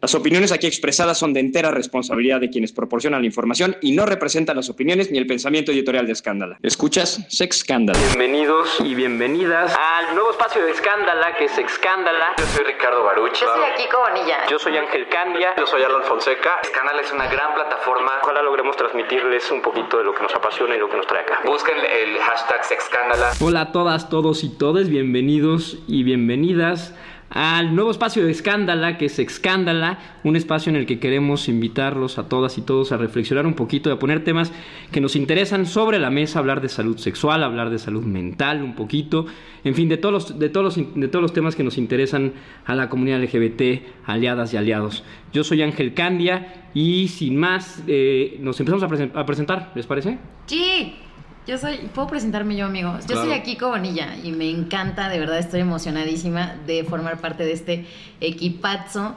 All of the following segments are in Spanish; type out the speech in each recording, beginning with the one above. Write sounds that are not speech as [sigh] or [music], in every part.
Las opiniones aquí expresadas son de entera responsabilidad de quienes proporcionan la información y no representan las opiniones ni el pensamiento editorial de Escándala. ¿Escuchas? Sex Scandal. Bienvenidos y bienvenidas al nuevo espacio de Escándala, que es Excándala. Yo soy Ricardo Baruch. Yo soy aquí Bonilla. Yo soy Ángel Candia. Yo soy Alan Fonseca. Escándala es una gran plataforma. Ojalá logremos transmitirles un poquito de lo que nos apasiona y lo que nos trae acá. Busquen el hashtag Sexcándala. Hola a todas, todos y todes, bienvenidos y bienvenidas al nuevo espacio de Escándala, que es Excándala, un espacio en el que queremos invitarlos a todas y todos a reflexionar un poquito, a poner temas que nos interesan sobre la mesa, hablar de salud sexual, hablar de salud mental un poquito, en fin, de todos los, de todos los, de todos los temas que nos interesan a la comunidad LGBT, aliadas y aliados. Yo soy Ángel Candia y sin más, eh, nos empezamos a, a presentar, ¿les parece? Sí. Yo soy, puedo presentarme yo, amigos. Yo soy aquí Bonilla y me encanta, de verdad estoy emocionadísima de formar parte de este equipazo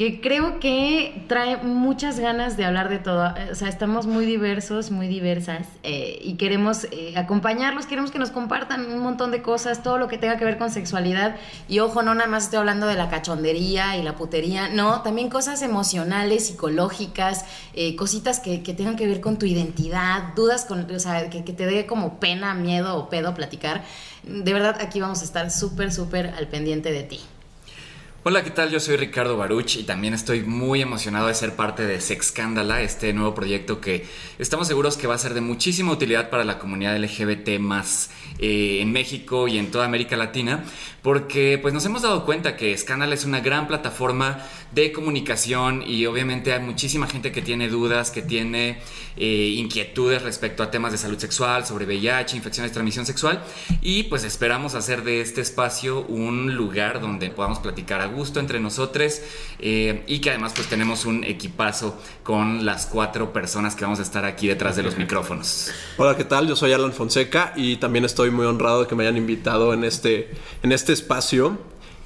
que creo que trae muchas ganas de hablar de todo. O sea, estamos muy diversos, muy diversas eh, y queremos eh, acompañarlos, queremos que nos compartan un montón de cosas, todo lo que tenga que ver con sexualidad. Y ojo, no nada más estoy hablando de la cachondería y la putería, no, también cosas emocionales, psicológicas, eh, cositas que, que tengan que ver con tu identidad, dudas, con, o sea, que, que te dé como pena, miedo o pedo platicar. De verdad, aquí vamos a estar súper, súper al pendiente de ti. Hola, ¿qué tal? Yo soy Ricardo Baruch y también estoy muy emocionado de ser parte de Sexcándala, este nuevo proyecto que estamos seguros que va a ser de muchísima utilidad para la comunidad LGBT más eh, en México y en toda América Latina, porque pues nos hemos dado cuenta que Scandal es una gran plataforma de comunicación y obviamente hay muchísima gente que tiene dudas, que tiene eh, inquietudes respecto a temas de salud sexual, sobre VIH, infecciones de transmisión sexual y pues esperamos hacer de este espacio un lugar donde podamos platicar gusto entre nosotros eh, y que además pues tenemos un equipazo con las cuatro personas que vamos a estar aquí detrás de los micrófonos. Hola, ¿qué tal? Yo soy Alan Fonseca y también estoy muy honrado de que me hayan invitado en este, en este espacio.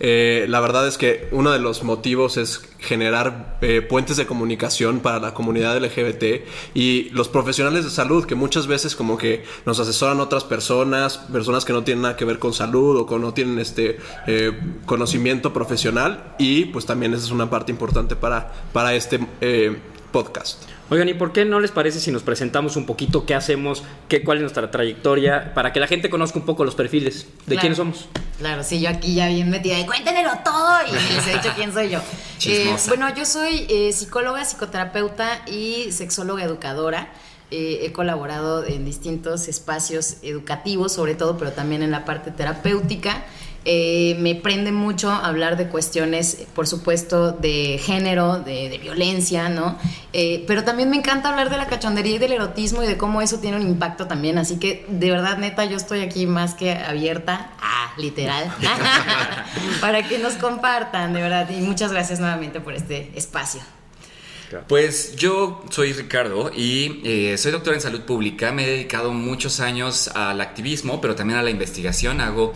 Eh, la verdad es que uno de los motivos es generar eh, puentes de comunicación para la comunidad LGBT y los profesionales de salud que muchas veces como que nos asesoran otras personas, personas que no tienen nada que ver con salud o que no tienen este eh, conocimiento profesional y pues también esa es una parte importante para, para este eh, podcast. Oigan, ¿y por qué no les parece si nos presentamos un poquito qué hacemos, qué, cuál es nuestra trayectoria, para que la gente conozca un poco los perfiles de Claro. quiénes somos? Claro, sí, yo aquí ya bien metida de cuéntenelo todo y [laughs] les he dicho quién soy yo. Eh, bueno, yo soy eh, psicóloga, psicoterapeuta y sexóloga educadora. Eh, he colaborado en distintos espacios educativos, sobre todo, pero también en la parte terapéutica. Eh, me prende mucho hablar de cuestiones, por supuesto, de género, de, violencia, ¿no? Eh, pero también me encanta hablar de la cachondería y del erotismo y de cómo eso tiene un impacto también. Así que, de verdad, neta, yo estoy aquí más que abierta, ah, literal, [laughs] para que nos compartan, de verdad. Y muchas gracias nuevamente por este espacio. Pues yo soy Ricardo y eh, soy doctor en salud pública. Me he dedicado muchos años al activismo, pero también a la investigación. Hago,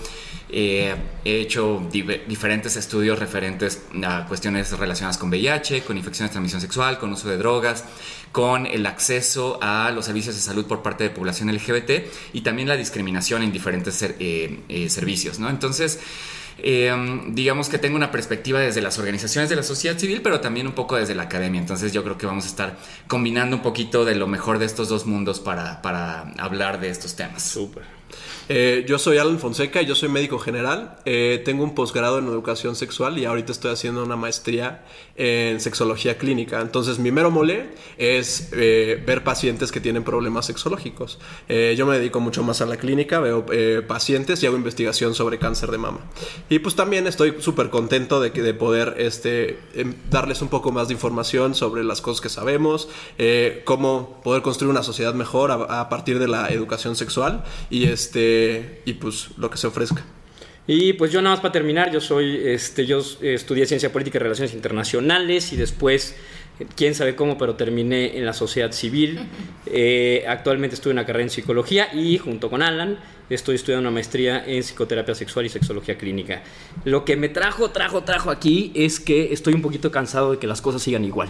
eh, he hecho diferentes estudios referentes a cuestiones relacionadas con VIH, con infecciones de transmisión sexual, con uso de drogas, con el acceso a los servicios de salud por parte de población LGBT y también la discriminación en diferentes eh, servicios. Entonces, eh, digamos que tengo una perspectiva desde las organizaciones de la sociedad civil, pero también un poco desde la academia. Entonces yo creo que vamos a estar combinando un poquito de lo mejor de estos dos mundos para, para hablar de estos temas. Súper. Eh, yo soy Alan Fonseca, yo soy médico general, eh, tengo un posgrado en educación sexual y ahorita estoy haciendo una maestría en sexología clínica. Entonces mi mero mole es eh, ver pacientes que tienen problemas sexológicos. Yo me dedico mucho más a la clínica, veo pacientes y hago investigación sobre cáncer de mama. Y pues también estoy súper contento de, poder este, em, darles un poco más de información sobre las cosas que sabemos, cómo poder construir una sociedad mejor a partir de la educación sexual y este y pues lo que se ofrezca. Y pues yo nada más para terminar, yo soy, este, yo estudié Ciencia Política y Relaciones Internacionales y después quién sabe cómo, pero terminé en la sociedad civil. [laughs] Eh, actualmente estudio una carrera en psicología y junto con Alan estoy estudiando una maestría en psicoterapia sexual y sexología clínica. Lo que me trajo, trajo, trajo aquí es que estoy un poquito cansado de que las cosas sigan igual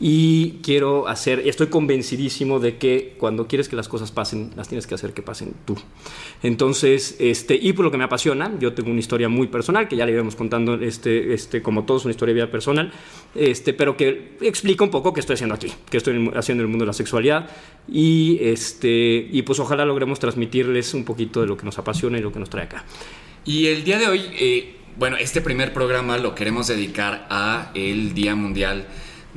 y quiero hacer, estoy convencidísimo de que cuando quieres que las cosas pasen, las tienes que hacer que pasen tú. Entonces, este, y por lo que me apasiona, yo tengo una historia muy personal, que ya le iremos contando, este, este, como todos, una historia de vida personal, este, pero que explica un poco qué estoy haciendo aquí, qué estoy haciendo en el mundo de la sexualidad, y, este, y pues ojalá logremos transmitirles un poquito de lo que nos apasiona y lo que nos trae acá. Y el día de hoy, eh, bueno, este primer programa lo queremos dedicar a el Día Mundial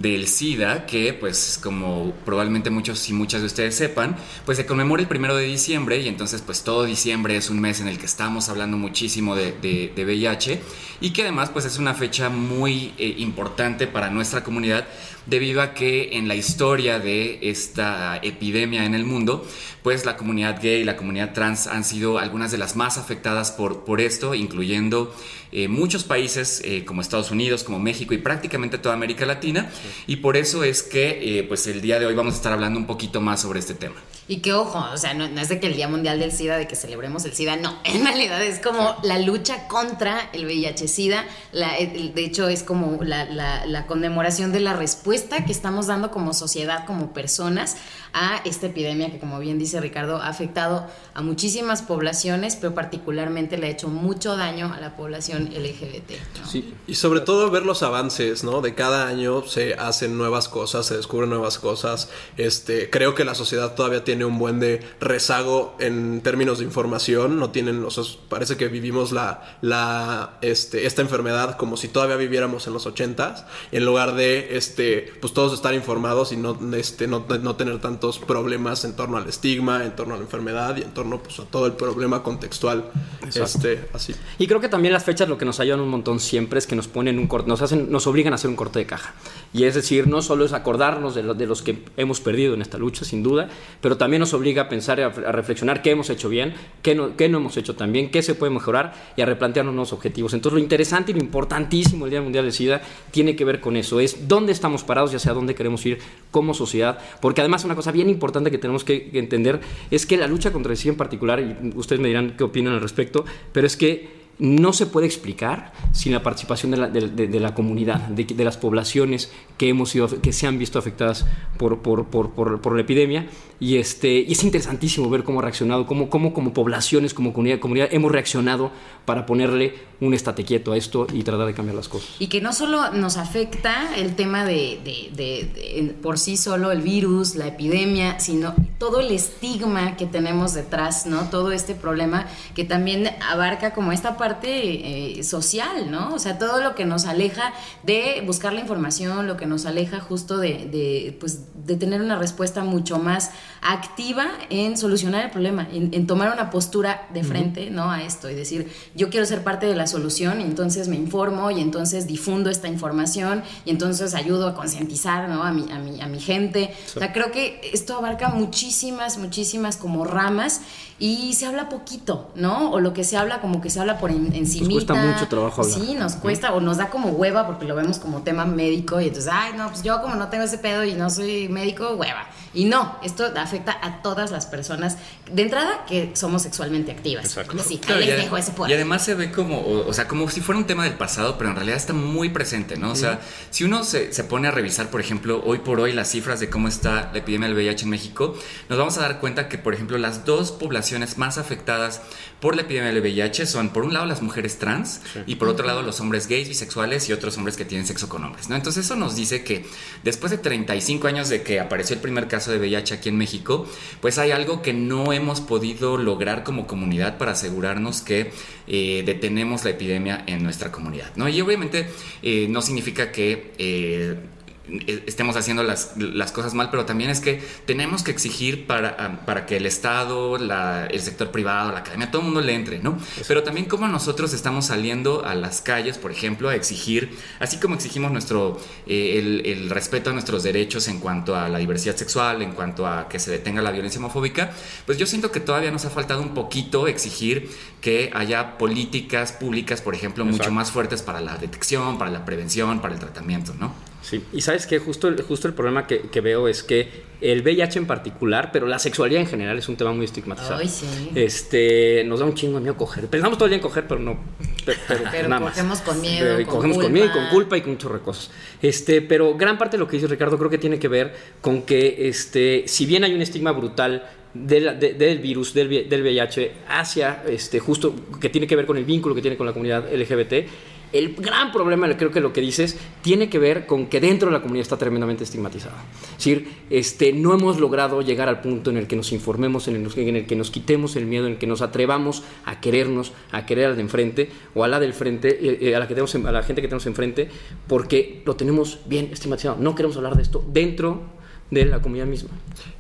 del SIDA, que pues como probablemente muchos y muchas de ustedes sepan, pues se conmemora el primero de diciembre y entonces pues todo diciembre es un mes en el que estamos hablando muchísimo de, de, VIH y que además pues es una fecha muy eh, importante para nuestra comunidad debido a que en la historia de esta epidemia en el mundo, pues la comunidad gay y la comunidad trans han sido algunas de las más afectadas por, por esto, incluyendo eh, muchos países eh, como Estados Unidos, como México y prácticamente toda América Latina. Y por eso es que eh, pues el día de hoy vamos a estar hablando un poquito más sobre este tema. Y que ojo, o sea, no, es de que el Día Mundial del SIDA, de que celebremos el SIDA, no, en realidad es como la lucha contra el VIH-SIDA, de hecho es como la, la conmemoración de la respuesta que estamos dando como sociedad, como personas, a esta epidemia que, como bien dice Ricardo, ha afectado a muchísimas poblaciones, pero particularmente le ha hecho mucho daño a la población LGBT. Sí, y sobre todo ver los avances, ¿no? De cada año se hacen nuevas cosas, se descubren nuevas cosas. Este, creo que la sociedad todavía tiene un buen de rezago en términos de información, no tienen, o sea, parece que vivimos la, la, este, esta enfermedad como si todavía viviéramos en los ochentas, en lugar de, este, pues todos estar informados y no, este, no, no tener tanto problemas en torno al estigma, en torno a la enfermedad y en torno pues, a todo el problema contextual. Este, así. Y creo que también las fechas lo que nos ayudan un montón siempre es que nos ponen un corte, nos hacen, nos obligan a hacer un corte de caja. Y es decir, no solo es acordarnos de, de los que hemos perdido en esta lucha, sin duda, pero también nos obliga a pensar y a, reflexionar qué hemos hecho bien, qué no, qué no hemos hecho tan bien, qué se puede mejorar y a replantearnos nuevos objetivos. Entonces, lo interesante y lo importantísimo del Día Mundial de SIDA tiene que ver con eso, es dónde estamos parados y hacia dónde queremos ir como sociedad, porque además una cosa bien importante que tenemos que entender es que la lucha contra el SIDA en particular, y ustedes me dirán qué opinan al respecto, pero es que no se puede explicar sin la participación de la, de, la comunidad, de, las poblaciones que, hemos sido, que se han visto afectadas por, por, por, por, la epidemia. Y, este, y es interesantísimo ver cómo ha reaccionado, cómo, cómo como poblaciones, como comunidad, comunidad, hemos reaccionado para ponerle un estate quieto a esto y tratar de cambiar las cosas. Y que no solo nos afecta el tema de, por sí solo el virus, la epidemia, sino todo el estigma que tenemos detrás, ¿no? Todo este problema que también abarca como esta parte eh, social, ¿no? O sea, todo lo que nos aleja de buscar la información, lo que nos aleja justo de, pues, de tener una respuesta mucho más activa en solucionar el problema, en, tomar una postura de frente, ¿no? A esto y decir, yo quiero ser parte de la solución y entonces me informo y entonces difundo esta información y entonces ayudo a concientizar ¿no? a, mi, a, mi, a mi gente. O sea, creo que esto abarca muchísimas, muchísimas como ramas y se habla poquito, ¿no? O lo que se habla como que se habla por encima. Nos cuesta mucho trabajo hablar. Sí, nos cuesta o nos da como hueva porque lo vemos como tema médico y entonces, ay, no, pues yo como no tengo ese pedo y no soy médico, hueva. Y no, esto afecta a todas las personas de entrada que somos sexualmente activas. Exacto. Sí, les dejo ese Y además se ve como, o, sea, como si fuera un tema del pasado, pero en realidad está muy presente, ¿no? O sea, si uno se, se, pone a revisar, por ejemplo, hoy por hoy las cifras de cómo está la epidemia del VIH en México, nos vamos a dar cuenta que, por ejemplo, las dos poblaciones más afectadas por la epidemia del VIH son, por un lado, las mujeres trans y por otro lado, los hombres gays, bisexuales y otros hombres que tienen sexo con hombres, ¿no? Entonces eso nos dice que después de 35 años de que apareció el primer caso de VIH aquí en México, pues hay algo que no hemos podido lograr como comunidad para asegurarnos que eh, detenemos la epidemia en nuestra comunidad, ¿no? Y obviamente eh, no significa que... Eh, estemos haciendo las, las, cosas mal, pero también es que tenemos que exigir para, para que el Estado, la, el sector privado, la academia, todo el mundo le entre, ¿no? Pero también como nosotros estamos saliendo a las calles, por ejemplo, a exigir, así como exigimos nuestro, eh, el, el, respeto a nuestros derechos en cuanto a la diversidad sexual, en cuanto a que se detenga la violencia homofóbica, pues yo siento que todavía nos ha faltado un poquito exigir que haya políticas públicas, por ejemplo, mucho más fuertes para la detección, para la prevención, para el tratamiento, ¿no? Sí, y sabes que justo, el, justo el problema que, que, veo es que el VIH en particular, pero la sexualidad en general es un tema muy estigmatizado. Ay, sí. Este, nos da un chingo de miedo coger. Pensamos todo el día en coger, pero no. Pero, [laughs] pero, pero nada cogemos más. con miedo. Pero, con cogemos culpa. con miedo y con culpa y con de cosas. Este, pero gran parte de lo que dice Ricardo creo que tiene que ver con que, este, si bien hay un estigma brutal del, de, del virus, del, del, VIH, hacia este, justo que tiene que ver con el vínculo que tiene con la comunidad LGBT. El gran problema, creo que lo que dices, tiene que ver con que dentro de la comunidad está tremendamente estigmatizada. Es decir, este, no hemos logrado llegar al punto en el que nos informemos, en el, en el que nos quitemos el miedo, en el que nos atrevamos a querernos, a querer al de enfrente o a la del frente, eh, a, la que tenemos, a la gente que tenemos enfrente, porque lo tenemos bien estigmatizado. No queremos hablar de esto dentro de la comunidad misma.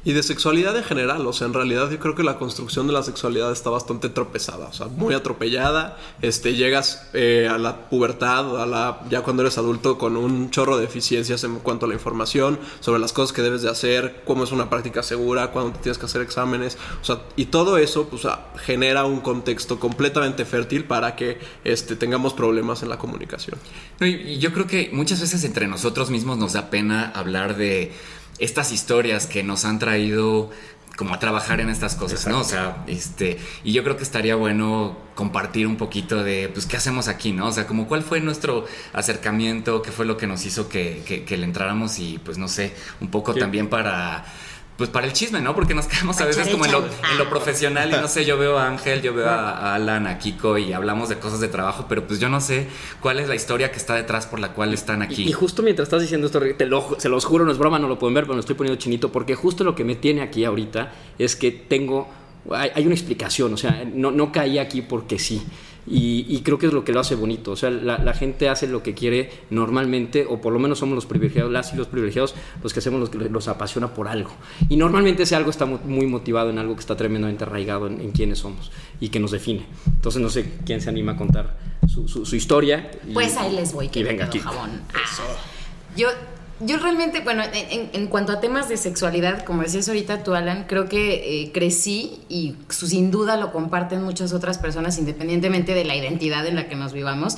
Y de sexualidad en general, o sea, en realidad yo creo que la construcción de la sexualidad está bastante tropezada, o sea, muy atropellada, este, llegas eh, a la pubertad, a la, ya cuando eres adulto, con un chorro de deficiencias en cuanto a la información, sobre las cosas que debes de hacer, cómo es una práctica segura, cuándo te tienes que hacer exámenes, o sea, y todo eso, pues, genera un contexto completamente fértil para que este, tengamos problemas en la comunicación. Y yo creo que muchas veces entre nosotros mismos nos da pena hablar de estas historias que nos han traído como a trabajar en estas cosas, Exacto. ¿no? O sea, este, y yo creo que estaría bueno compartir un poquito de, pues, ¿qué hacemos aquí, no? O sea, como cuál fue nuestro acercamiento, qué fue lo que nos hizo que, que, que le entráramos y, pues, no sé, un poco sí. también para pues para el chisme, ¿no? Porque nos quedamos a veces como en lo, en lo, profesional y no sé, yo veo a Ángel, yo veo a, Alan, a Kiko y hablamos de cosas de trabajo, pero pues yo no sé cuál es la historia que está detrás por la cual están aquí. Y, y justo mientras estás diciendo esto, te lo, se los juro, no es broma, no lo pueden ver, pero me estoy poniendo chinito porque justo lo que me tiene aquí ahorita es que tengo, hay, hay una explicación, o sea, no, no caí aquí porque sí. Y, y, creo que es lo que lo hace bonito. O sea, la, la, gente hace lo que quiere normalmente, o por lo menos somos los privilegiados, las y los privilegiados, los que hacemos los que los apasiona por algo. Y normalmente ese algo está muy motivado en algo que está tremendamente arraigado en, en quienes somos y que nos define. Entonces, no sé quién se anima a contar su, su, su historia. Y, pues ahí les voy, que venga aquí. jabón. Ah, yo yo realmente, bueno, en, en, cuanto a temas de sexualidad, como decías ahorita tú, Alan, creo que eh, crecí y sin duda lo comparten muchas otras personas, independientemente de la identidad en la que nos vivamos.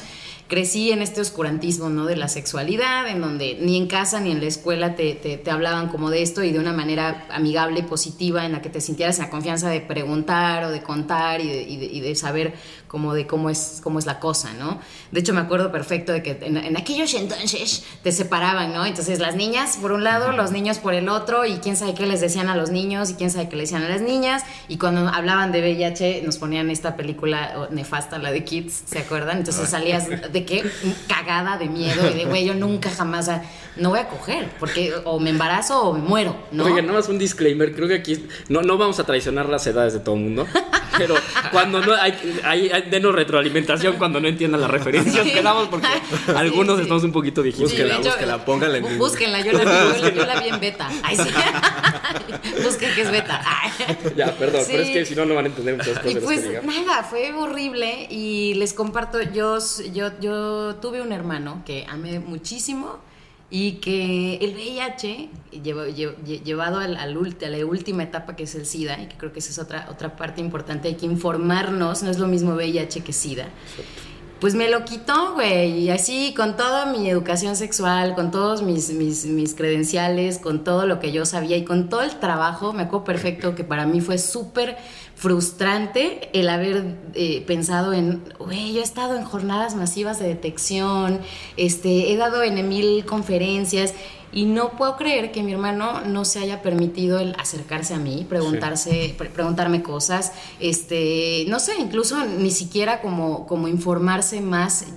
Crecí en este oscurantismo, ¿no? De la sexualidad, en donde ni en casa ni en la escuela te, te, te hablaban como de esto y de una manera amigable y positiva en la que te sintieras en la confianza de preguntar o de contar y de, y de, y de saber como de cómo es, cómo es la cosa, ¿no? De hecho, me acuerdo perfecto de que en, en, aquellos entonces te separaban, ¿no? Entonces, las niñas por un lado, los niños por el otro, y quién sabe qué les decían a los niños y quién sabe qué le decían a las niñas. Y cuando hablaban de VIH, nos ponían esta película nefasta, la de Kids, ¿se acuerdan? Entonces salías de qué? Cagada de miedo y de, güey, yo nunca jamás, no voy a coger, porque o me embarazo o me muero, ¿no? Oiga, nada más un disclaimer, creo que aquí no, no vamos a traicionar las edades de todo el mundo, pero cuando no hay, hay, hay denos retroalimentación cuando no entiendan las referencias que damos, porque [laughs] algunos sí, sí. estamos un poquito viejitos. Sí, búsquenla, búsquenla, pónganla en Búsquenla, yo la, yo, yo la vi en beta. Ay, sí. [laughs] Busquen que es beta. Ay. Ya, perdón, pero es que si no, no van a entender muchas cosas. Y pues nada, fue horrible y les comparto, yo, yo, yo tuve un hermano que amé muchísimo y que el VIH llevo, llevo, llevado al, al, a la última etapa que es el SIDA y que creo que esa es otra, otra parte importante, hay que informarnos, no es lo mismo VIH que SIDA. Pues me lo quitó, güey, y así con toda mi educación sexual, con todos mis, mis, mis, credenciales, con todo lo que yo sabía y con todo el trabajo, me acuerdo perfecto que para mí fue súper frustrante el haber eh, pensado en, güey, yo he estado en jornadas masivas de detección, este, he dado en mil conferencias y no puedo creer que mi hermano no se haya permitido el acercarse a mí, preguntarse, sí. pre preguntarme cosas, este, no sé, incluso ni siquiera como, como informarse más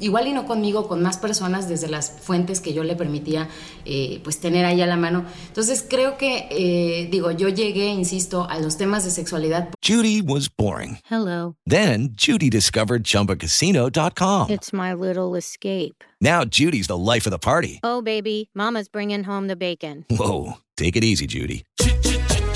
igual y no conmigo, con más personas desde las fuentes que yo le permitía eh, pues tener ahí a la mano. Entonces creo que, eh, digo, yo llegué, insisto, a los temas de sexualidad. Judy was boring. Hello. Then Judy discovered ChumbaCasino.com. It's my little escape. Now Judy's the life of the party. Oh, baby, Mama's bringing home the bacon. Whoa, take it easy, Judy.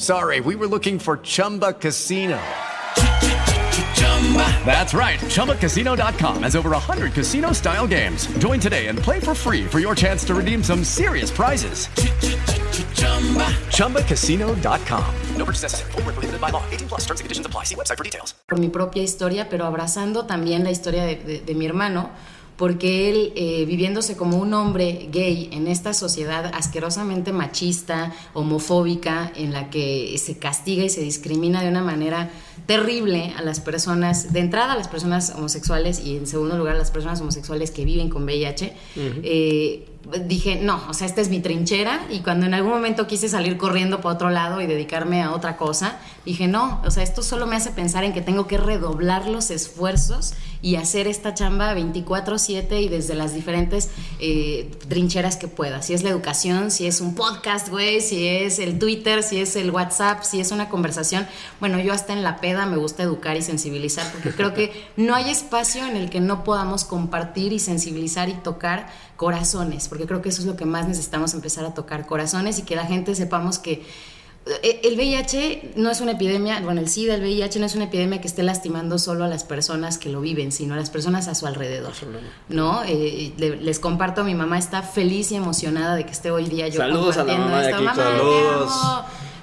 sorry, we were looking for Chumba Casino. That's right. ChumbaCasino.com has over 100 casino style games. Join today and play for free for your chance to redeem some serious prizes. ChumbaCasino.com. No purchase necessary. Void where prohibited by law. 18 plus terms and conditions apply. See website for details. por mi propia historia, pero abrazando también la historia de, de- de mi hermano, porque él, eh, viviéndose como un hombre gay en esta sociedad asquerosamente machista, homofóbica, en la que se castiga y se discrimina de una manera terrible a las personas, de entrada a las personas homosexuales y en segundo lugar a las personas homosexuales que viven con VIH, eh, dije, no, o sea, esta es mi trinchera y cuando en algún momento quise salir corriendo para otro lado y dedicarme a otra cosa, dije, no, o sea, esto solo me hace pensar en que tengo que redoblar los esfuerzos y hacer esta chamba 24/7 y desde las diferentes eh, trincheras que pueda. Si es la educación, si es un podcast, güey, si es el Twitter, si es el WhatsApp, si es una conversación. Bueno, yo hasta en la peda me gusta educar y sensibilizar porque creo que no hay espacio en el que no podamos compartir y sensibilizar y tocar corazones, porque creo que eso es lo que más necesitamos empezar a tocar corazones y que la gente sepamos que el VIH no es una epidemia, bueno, el SIDA, el VIH no es una epidemia que esté lastimando solo a las personas que lo viven, sino a las personas a su alrededor, ¿no? Eh, le- les comparto, mi mamá está feliz y emocionada de que esté hoy día yo Saludos a la compartiendo mamá de aquí, Mamá, saludos.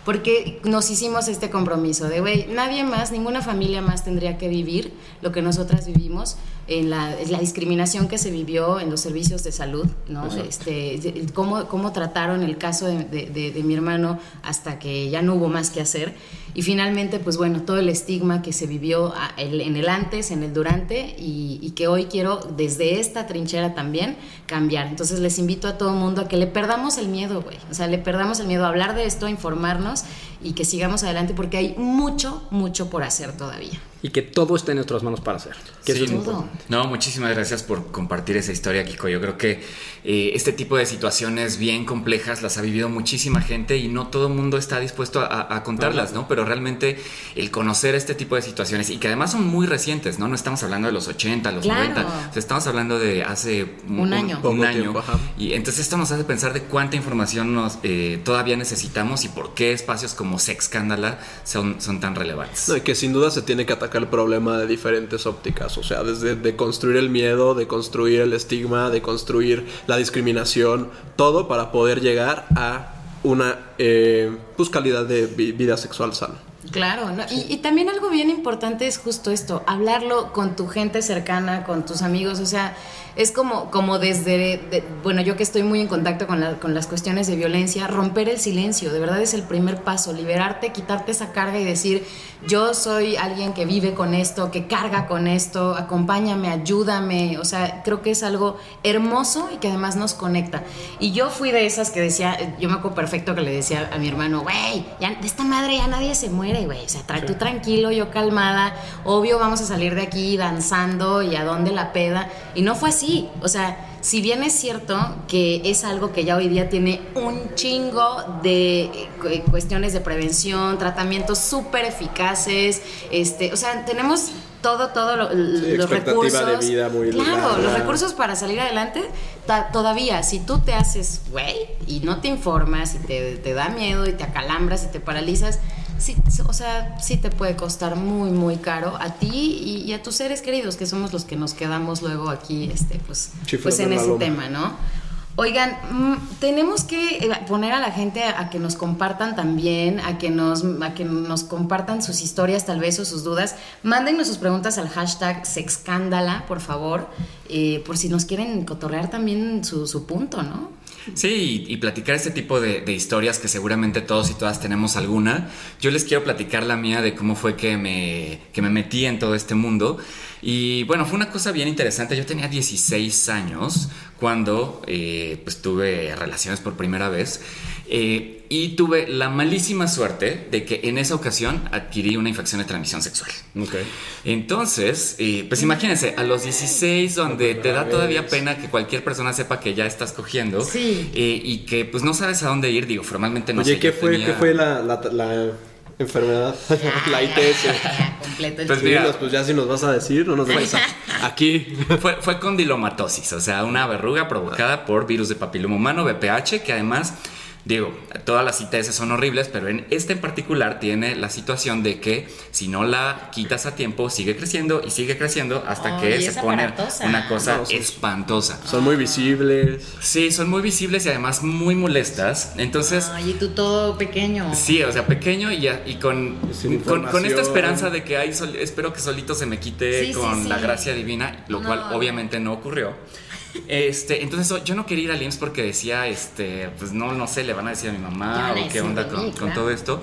Porque nos hicimos este compromiso de, güey, nadie más, ninguna familia más tendría que vivir lo que nosotras vivimos en la, en la discriminación que se vivió en los servicios de salud, ¿no? Este, cómo, cómo trataron el caso de, de- de- de mi hermano hasta que ya no hubo más que hacer. Y finalmente, pues bueno, todo el estigma que se vivió en el antes, en el durante, y, y que hoy quiero desde esta trinchera también cambiar. Entonces les invito a todo el mundo a que le perdamos el miedo, güey. O sea, le perdamos el miedo a hablar de esto, a informarnos y que sigamos adelante porque hay mucho, mucho por hacer todavía. Y que todo está en nuestras manos para hacer. Que eso Sí. es lo Todo. importante. No, muchísimas gracias por compartir esa historia, Kiko. Yo creo que eh, este tipo de situaciones bien complejas las ha vivido muchísima gente y no todo el mundo está dispuesto a, a contarlas, ¿no? Pero realmente el conocer este tipo de situaciones y que además son muy recientes, ¿no? No estamos hablando de los 80, los Claro. 90, o sea, estamos hablando de hace Un año. Poco Un año. Y entonces esto nos hace pensar de cuánta información nos eh, todavía necesitamos y por qué espacios como Sexcándala son, son tan relevantes. No, y que sin duda se tiene que atacar el problema de diferentes ópticas, o sea, desde de construir el miedo, de construir el estigma, de construir la discriminación, todo para poder llegar a una eh, pues, calidad de vi- vida sexual sana. Claro, ¿no? y, y también algo bien importante es justo esto, hablarlo con tu gente cercana, con tus amigos, o sea, es como, como desde, de- bueno, yo que estoy muy en contacto con, la- con las cuestiones de violencia, romper el silencio, de verdad es el primer paso, liberarte, quitarte esa carga y decir, yo soy alguien que vive con esto, que carga con esto, acompáñame, ayúdame, o sea, creo que es algo hermoso y que además nos conecta. Y yo fui de esas que decía, yo me acuerdo perfecto que le decía a mi hermano, güey, ya de esta madre ya nadie se muere, güey, o sea, tra- tú tranquilo, yo calmada, obvio vamos a salir de aquí danzando y a dónde la peda. Y no fue así, o sea, si bien es cierto que es algo que ya hoy día tiene un chingo de eh, cu- cuestiones de prevención, tratamientos súper eficaces, este, o sea, tenemos todo, todo lo- los recursos. de vida muy Claro, larga. los recursos para salir adelante, todavía, si tú te haces, güey, y no te informas, y te, te da miedo, y te acalambras, y te paralizas, sí, o sea, sí te puede costar muy, muy caro a ti y, y a tus seres queridos, que somos los que nos quedamos luego aquí, este, pues, pues en ese loma. tema, ¿no? Oigan, mm, tenemos que eh, poner a la gente a, que nos compartan también, a que nos, a que nos compartan sus historias tal vez o sus dudas. Mándennos sus preguntas al hashtag Sexcándala, por favor, eh, por si nos quieren cotorrear también su, su punto, ¿no? Sí, y, platicar este tipo de, historias que seguramente todos y todas tenemos alguna. Yo les quiero platicar la mía de cómo fue que me, que me metí en todo este mundo. Y bueno, fue una cosa bien interesante. Yo tenía 16 años cuando eh, pues tuve relaciones por primera vez. Eh, y tuve la malísima suerte de que en esa ocasión adquirí una infección de transmisión sexual. Okay. Entonces, eh, pues imagínense, a los 16, donde te da todavía pena que cualquier persona sepa que ya estás cogiendo sí. y que pues no sabes a dónde ir, digo, formalmente no Oye, sé. ¿qué, fue, ¿qué fue la, la, enfermedad? [laughs] la ITS. [laughs] pues, mira, pues ya si nos vas a decir, no nos vas a... [laughs] Aquí. fue, fue condilomatosis, o sea, una verruga provocada por virus de papiloma humano, VPH, que además Digo, todas las ITS son horribles, pero en este en particular tiene la situación de que si no la quitas a tiempo, sigue creciendo y sigue creciendo hasta que se pone una cosa espantosa. Son muy visibles. Sí, son muy visibles y además muy molestas. Entonces. Ay, y tú todo pequeño. Sí, o sea, pequeño y, y con, con, esta esperanza de que ay, espero que solito se me quite con la gracia divina, lo cual obviamente no ocurrió. Este, entonces yo no quería ir al IMSS porque decía, este, pues no, no sé, le van a decir a mi mamá o qué onda con, todo esto.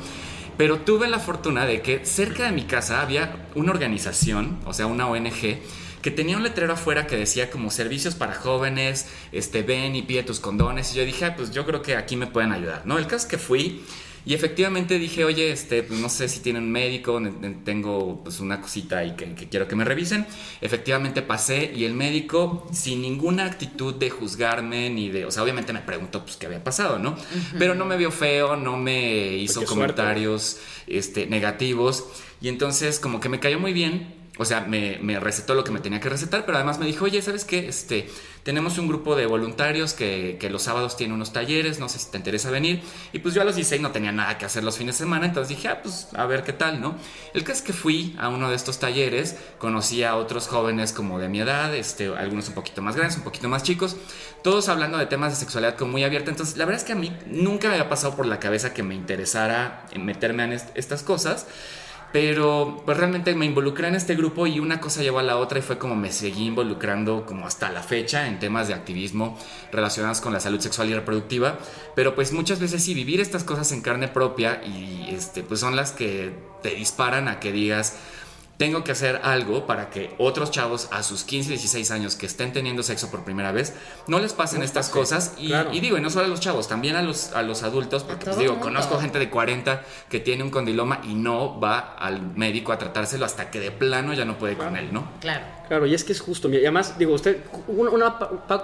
Pero tuve la fortuna de que cerca de mi casa había una organización, o sea, una ONG, que tenía un letrero afuera que decía como servicios para jóvenes, este, ven y pide tus condones. Y yo dije, pues yo creo que aquí me pueden ayudar, ¿no? El caso es que fui y efectivamente dije, oye, este, pues no sé si tienen un médico, tengo pues una cosita y que, quiero que me revisen. Efectivamente pasé y el médico, sin ninguna actitud de juzgarme ni de, o sea, obviamente me preguntó pues qué había pasado, ¿no? Pero no me vio feo, no me hizo comentarios este, negativos y entonces como que me cayó muy bien o sea, me, recetó lo que me tenía que recetar, pero además me dijo, oye, ¿sabes qué? Este, tenemos un grupo de voluntarios que, los sábados tienen unos talleres, no sé si te interesa venir. Y pues yo a los 16 no tenía nada que hacer los fines de semana, entonces dije, ah, pues a ver qué tal, ¿no? El caso es que fui a uno de estos talleres, conocí a otros jóvenes como de mi edad, este, algunos un poquito más grandes, un poquito más chicos, todos hablando de temas de sexualidad como muy abierta. Entonces, la verdad es que a mí nunca me había pasado por la cabeza que me interesara meterme en estas cosas. Pero pues realmente me involucré en este grupo y una cosa llevó a la otra y fue como me seguí involucrando como hasta la fecha en temas de activismo relacionados con la salud sexual y reproductiva. Pero pues muchas veces sí, vivir estas cosas en carne propia y este, pues son las que te disparan a que digas, tengo que hacer algo para que otros chavos a sus 15, 16 años que estén teniendo sexo por primera vez no les pasen estas cosas. Y, digo, y no solo a los chavos, también a los, a los adultos, porque pues, digo, conozco gente de 40 que tiene un condiloma y no va al médico a tratárselo hasta que de plano ya no puede con él, ¿no? Claro. Claro, y es que es justo. Y además, digo, usted, una,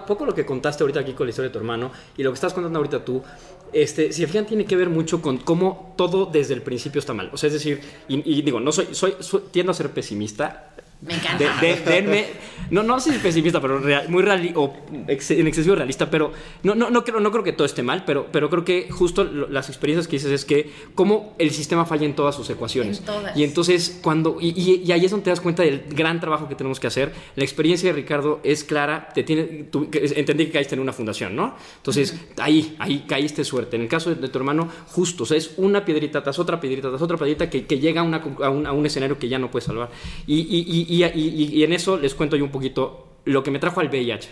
poco lo que contaste ahorita aquí con la historia de tu hermano y lo que estás contando ahorita tú, este, si fijan, tiene que ver mucho con cómo todo desde el principio está mal. O sea, es decir, y, digo, no soy, soy, tiendo a ser pesimista, me encanta. denme, no, no sé si pesimista, pero muy real, o en excesivo realista, pero no, no, no, creo, no creo que todo esté mal, pero, pero creo que justo las experiencias que dices es que como el sistema falla en todas sus ecuaciones. En todas. Y entonces, cuando, y, y, ahí es donde te das cuenta del gran trabajo que tenemos que hacer. La experiencia de Ricardo es clara, te tiene, entendí que caíste en una fundación, ¿no? Entonces, ahí, ahí caíste suerte. En el caso de, tu hermano, justo, o sea, es una piedrita tras otra piedrita tras otra piedrita que, que llega a, una, a, un, a, un, escenario que ya no puedes salvar. y y, en eso les cuento yo un poquito lo que me trajo al VIH.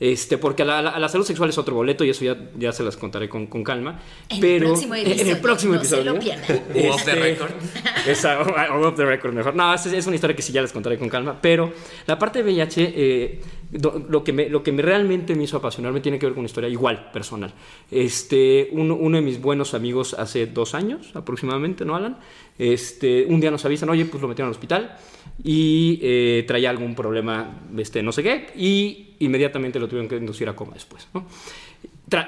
Este, porque la, la, salud sexual es otro boleto y eso ya, ya se las contaré con, con calma. En pero el en el próximo no episodio. Se lo pierdan. [laughs] off the este, record. [laughs] Esa, off the record mejor. No, es, es, una historia que sí ya les contaré con calma. Pero la parte de VIH, eh, lo, que me, lo que me realmente me hizo apasionarme tiene que ver con una historia igual, personal. Este, uno, uno de mis buenos amigos hace dos años aproximadamente, ¿no, Alan? Este, un día nos avisan, oye, pues lo metieron al hospital y eh, traía algún problema, este, no sé qué, y inmediatamente lo tuvieron que inducir a coma después.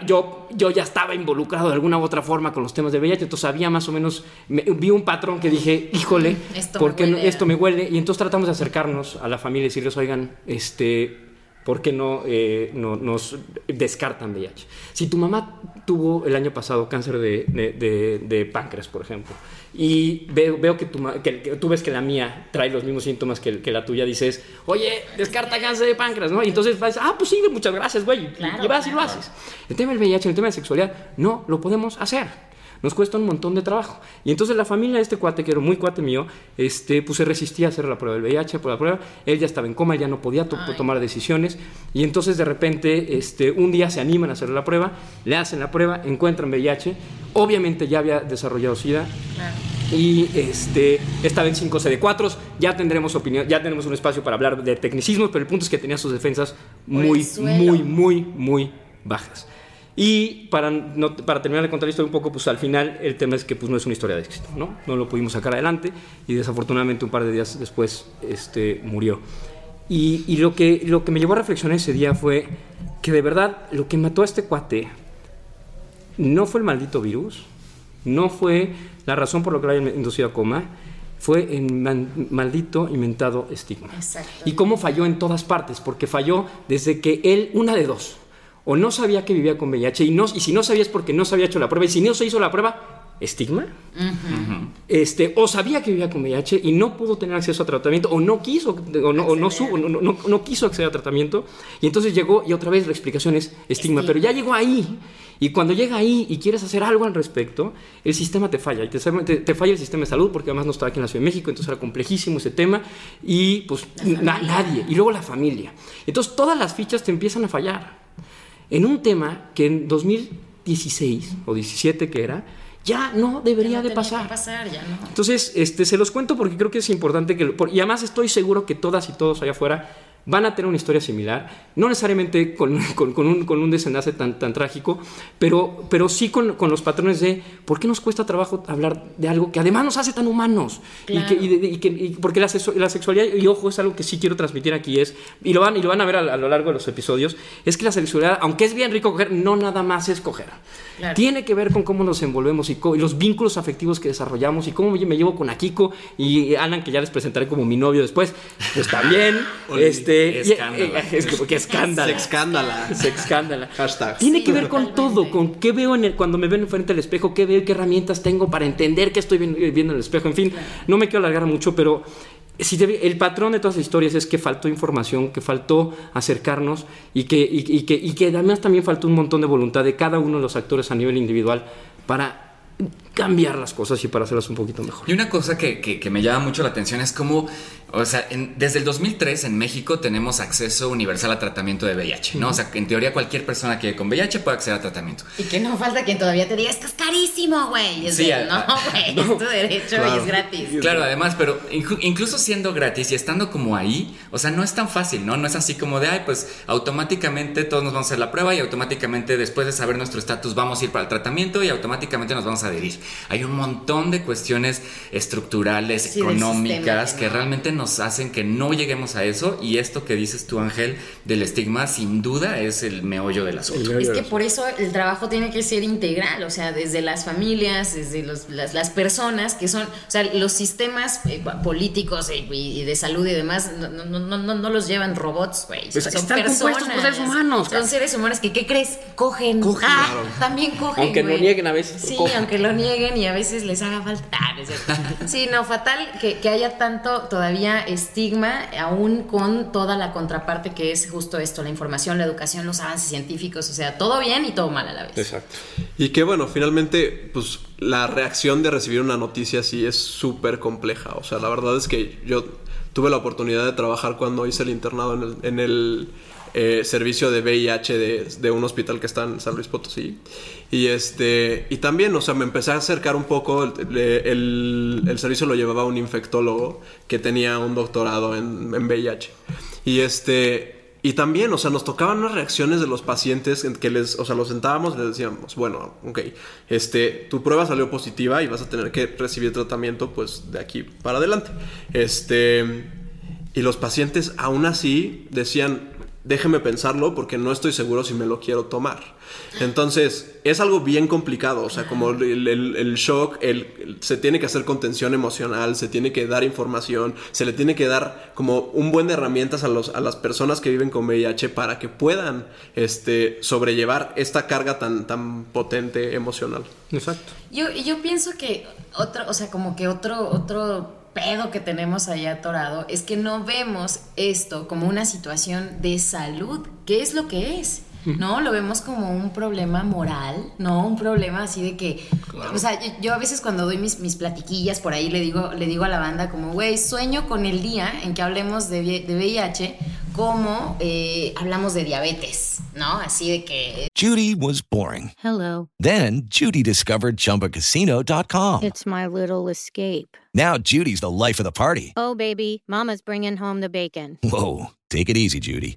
yo, yo ya estaba involucrado de alguna u otra forma con los temas de VIH, entonces había más o menos, vi un patrón que dije, híjole, esto porque me esto me huele? Y entonces tratamos de acercarnos a la familia y decirles, oigan, este, ¿Por qué no, eh, no nos descartan VIH? Si tu mamá tuvo el año pasado cáncer de, de- de- de páncreas, por ejemplo, y veo, veo que, tu, que- que tú ves que la mía trae los mismos síntomas que, que la tuya, dices, oye, descarta cáncer de páncreas, ¿no? Y entonces vas, ah, pues sí, muchas gracias, güey. y- Claro, y vas y lo claro. haces. El tema del VIH, el tema de sexualidad, no lo podemos hacer. Nos cuesta un montón de trabajo. Y entonces la familia de este cuate, que era muy cuate mío, este, pues se resistía a hacer la prueba del VIH, por la prueba. Él ya estaba en coma, ya no podía to- tomar decisiones. Y entonces de repente, este, un día se animan a hacer la prueba, le hacen la prueba, encuentran VIH. Obviamente ya había desarrollado SIDA. Y este, estaba en 5 CD4, ya tendremos opinión, ya tenemos un espacio para hablar de tecnicismos, pero el punto es que tenía sus defensas muy, muy, muy, muy bajas. Y para, no- para terminar de contar la historia un poco, pues al final el tema es que pues, no es una historia de éxito, ¿no? No lo pudimos sacar adelante y desafortunadamente un par de días después este, murió. Y, y lo, que, lo que me llevó a reflexionar ese día fue que de verdad lo que mató a este cuate no fue el maldito virus, no fue la razón por la que lo hayan inducido a coma, fue el man- maldito inventado estigma. Exacto. Y cómo falló en todas partes, porque falló desde que él, una de dos, o no sabía que vivía con VIH, y, no, y si no sabía es porque no se había hecho la prueba, y si no se hizo la prueba, estigma, este, o sabía que vivía con VIH y no pudo tener acceso a tratamiento, o no quiso, o no, o no, su- o no, no- no quiso acceder a tratamiento, y entonces llegó, y otra vez la explicación es estigma, pero ya llegó ahí, y cuando llega ahí y quieres hacer algo al respecto, el sistema te falla, y te, te- te falla el sistema de salud, porque además no estaba aquí en la Ciudad de México, entonces era complejísimo ese tema, y pues na- nadie, y luego la familia. Entonces todas las fichas te empiezan a fallar en un tema que en 2016 o 17 que era, ya no debería Ya no de pasar. pasar, ya no. Entonces, este, se los cuento porque creo que es importante que... lo- por- y además estoy seguro que todas y todos allá afuera van a tener una historia similar, no necesariamente con, [laughs] con- con un, con un desenlace tan, tan trágico, pero, pero sí con, con los patrones de por qué nos cuesta trabajo hablar de algo que además nos hace tan humanos. Y que, y de- y que- y porque la, la sexualidad, y ojo, es algo que sí quiero transmitir aquí, es, y lo van, y lo van a ver a, a lo largo de los episodios, es que la sexualidad, aunque es bien rico coger, no nada más es coger. Claro. Tiene que ver con cómo nos envolvemos y, los vínculos afectivos que desarrollamos y cómo me me llevo con Akiko y Alan, que ya les presentaré como mi novio después. Pues también, [laughs] Oli, este... y- escándalo. eh, es como que escándalo. Sexcándala. Se escándala. Hashtag. Tiene Sí, que ver con todo, con qué veo en el- cuando me veo frente al espejo, qué veo, qué herramientas tengo para entender qué estoy viendo, viendo en el espejo. En fin, no me quiero alargar mucho, pero si te- el patrón de todas las historias es que faltó información, que faltó acercarnos y que, y, y que, y que además también faltó un montón de voluntad de cada uno de los actores a nivel individual para cambiar las cosas y para hacerlas un poquito mejor. Y una cosa que, que- que me llama mucho la atención es cómo, o sea, en- desde el 2003 en México tenemos acceso universal a tratamiento de VIH, ¿no? O sea, en teoría cualquier persona que con VIH puede acceder a tratamiento. Y que no falta quien todavía te diga, esto es carísimo, güey. Y es Sí, de, a- no, güey, [laughs] es tu derecho y es gratis. Claro, además, pero inclu- incluso siendo gratis y estando como ahí, o sea, no es tan fácil, ¿no? No es así como de, ay, pues automáticamente todos nos vamos a hacer la prueba y automáticamente después de saber nuestro estatus vamos a ir para el tratamiento y automáticamente nos vamos a adherir. Hay un montón de cuestiones estructurales, Sí, económicas, que realmente nos hacen que no lleguemos a eso y esto que dices tú, Ángel, del estigma, sin duda es el meollo del asunto. Es que por eso el trabajo tiene que ser integral, o sea, desde las familias, desde los- las, las personas que son, o sea, los sistemas eh, políticos eh, y, y de salud y demás, no, no, no, no, no los llevan robots, güey. Pues son están personas. por seres humanos, Son seres humanos que, ¿qué crees? Cogen. Ah, también cogen. Aunque lo güey. nieguen a veces, Sí, cogen. aunque lo nieguen y a veces les haga falta. [laughs] Ah. Sí, no, fatal que, que haya tanto todavía estigma, aún con toda la contraparte que es justo esto, la información, la educación, los avances científicos, o sea, todo bien y todo mal a la vez. Exacto. Y que bueno, finalmente, pues la reacción de recibir una noticia así es súper compleja. O sea, la verdad es que yo tuve la oportunidad de trabajar cuando hice el internado en el, en el, eh, servicio de VIH de, de un hospital que está en San Luis Potosí. Y este y también, o sea, me empecé a acercar un poco. El, el- servicio lo llevaba un infectólogo que tenía un doctorado en, en VIH. Y este. Y también, o sea, nos tocaban unas reacciones de los pacientes en que les, o sea, los sentábamos y les decíamos, bueno, ok, este, tu prueba salió positiva y vas a tener que recibir tratamiento, pues, de aquí para adelante. Este, y los pacientes aún así decían, déjeme pensarlo porque no estoy seguro si me lo quiero tomar. Entonces, es algo bien complicado, o sea, como el, el- el shock, el, el- se tiene que hacer contención emocional, se tiene que dar información, se le tiene que dar como un buen de herramientas a, los, a las personas que viven con VIH para que puedan este, sobrellevar esta carga tan, tan potente emocional. Exacto. Yo, y yo pienso que otro, o sea, como que otro, otro pedo que tenemos ahí atorado es que no vemos esto como una situación de salud, que es lo que es. ¿No? Lo vemos como un problema moral, ¿no? Un problema así de que. O sea, yo, yo a veces cuando doy mis, mis platiquillas por ahí le digo, le digo a la banda como, güey, sueño con el día en que hablemos de, de VIH como eh, hablamos de diabetes, ¿no? Así de que Judy was boring. Hello. Then Judy discovered ChumbaCasino.com. It's my little escape. Now Judy's the life of the party. Oh, baby, Mama's bringing home the bacon. Whoa, take it easy, Judy.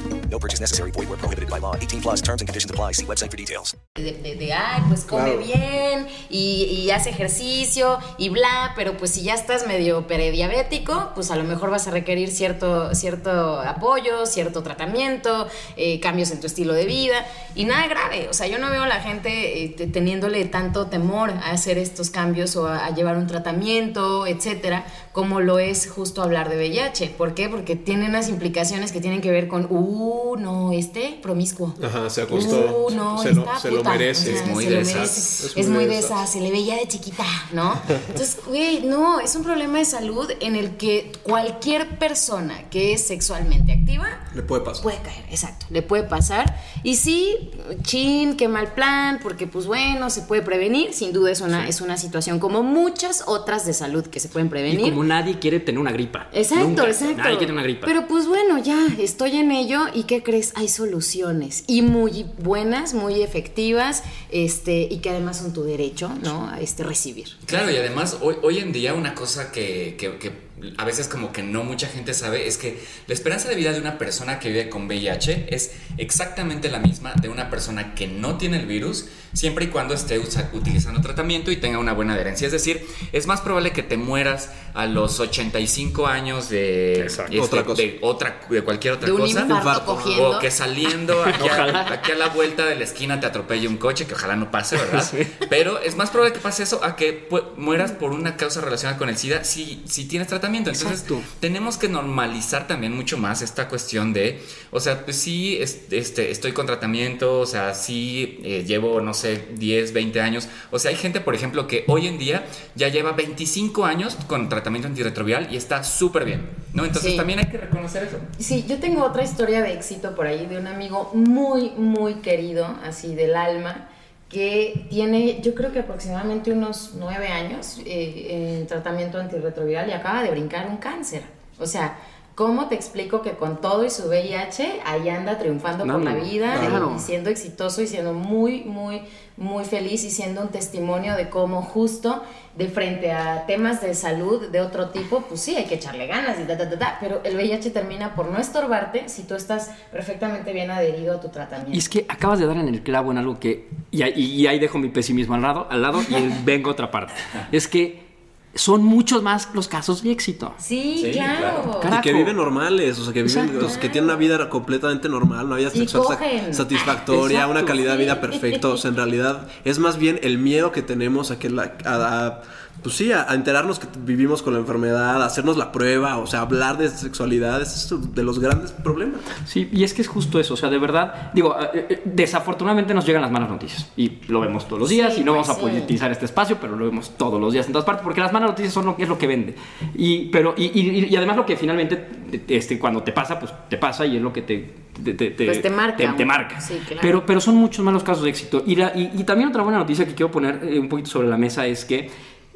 No purchase necessary. Void where prohibited by law. 18 plus terms and conditions apply. See website for details. de, de- de, ay, pues come Claro. bien y, y hace ejercicio y bla, pero pues si ya estás medio prediabético, pues a lo mejor vas a requerir cierto, cierto apoyo, cierto tratamiento, eh, cambios en tu estilo de vida y nada grave. O sea, yo no veo a la gente eh, te- teniéndole tanto temor a hacer estos cambios o a, a llevar un tratamiento, etcétera, como lo es justo hablar de VIH. ¿Por qué? Porque tiene unas implicaciones que tienen que ver con, uh, no, este promiscuo. Ajá, se acostó. Uh, no, se, lo, esta se lo puta, merece. Es muy de esas. Es Es, muy de esas. se le veía de chiquita, ¿no? Entonces, güey, no, es un problema de salud en el que cualquier persona que es sexualmente activa Le puede pasar. puede caer, exacto, le puede pasar. Y sí, chin, qué mal plan, porque pues bueno, se puede prevenir, sin duda es una, es una situación como muchas otras de salud que se pueden Y prevenir. como nadie quiere tener una gripa. Exacto, Nunca. exacto. Nadie quiere tener una gripa. Pero pues bueno, ya estoy en ello y ¿qué crees? Hay soluciones y muy buenas, muy efectivas, este y que además son tu derecho, ¿no? Este recibir. Claro, y además hoy, hoy en día una cosa que- que a veces como que no mucha gente sabe es que la esperanza de vida de una persona que vive con VIH es exactamente la misma de una persona que no tiene el virus, siempre y cuando esté utilizando tratamiento y tenga una buena adherencia. Es decir, es más probable que te mueras a los 85 años de, este, Otra cosa. de otra de cualquier otra De un cosa. infarto cogiendo. O que saliendo [laughs] aquí a, aquí a la vuelta de la esquina te atropelle un coche, que ojalá no pase, ¿verdad? [laughs] Pero es más probable que pase eso a que mueras por una causa relacionada con el SIDA si, si tienes tratamiento. Entonces, Exacto. tenemos que normalizar también mucho más esta cuestión de, o sea, pues sí, es- este, estoy con tratamiento, o sea, sí eh, llevo, no sé, 10, 20 años. O sea, hay gente, por ejemplo, que hoy en día ya lleva 25 años con tratamiento antirretroviral y está súper bien, ¿no? Entonces Sí. también hay que reconocer eso. Sí, yo tengo otra historia de éxito por ahí de un amigo muy, muy querido, así del alma, que tiene, yo creo que aproximadamente unos nueve años eh, en tratamiento antirretroviral y acaba de brincar un cáncer. O sea, ¿cómo te explico que con todo y su VIH ahí anda triunfando No, por la vida claro. y siendo exitoso y siendo muy, muy, muy feliz y siendo un testimonio de cómo justo de frente a temas de salud de otro tipo, pues sí, hay que echarle ganas y ta, ta, ta, ta, pero el VIH termina por no estorbarte si tú estás perfectamente bien adherido a tu tratamiento. Y es que acabas de dar en el clavo en algo que. Y, ahí- y ahí dejo mi pesimismo al lado, al lado y [laughs] vengo a otra parte. Es que son muchos más los casos de éxito. Sí, Sí, claro. Y que viven normales, o sea, que viven, Exacto. o sea, que tienen una vida completamente normal, una vida sexual cogen. satisfactoria, Exacto. una calidad de vida perfecta. O sea, en realidad es más bien el miedo que tenemos a que la, a, a- pues sí, a, a enterarnos que vivimos con la enfermedad, a hacernos la prueba, o sea, hablar de sexualidad es de los grandes problemas. Sí, y es que es justo eso, o sea, de verdad, digo, eh, eh, desafortunadamente nos llegan las malas noticias y lo vemos todos los días Sí, y no pues vamos a politizar este espacio, pero lo vemos todos los días en todas partes porque las malas noticias son lo que es lo que vende. Y pero y, y- y además lo que finalmente este cuando te pasa, pues te pasa y es lo que te te, te- Pues te marca te- marca. sí, claro. Pero pero son muchos más los casos de éxito. Y, la- y, y también otra buena noticia que quiero poner eh, un poquito sobre la mesa es que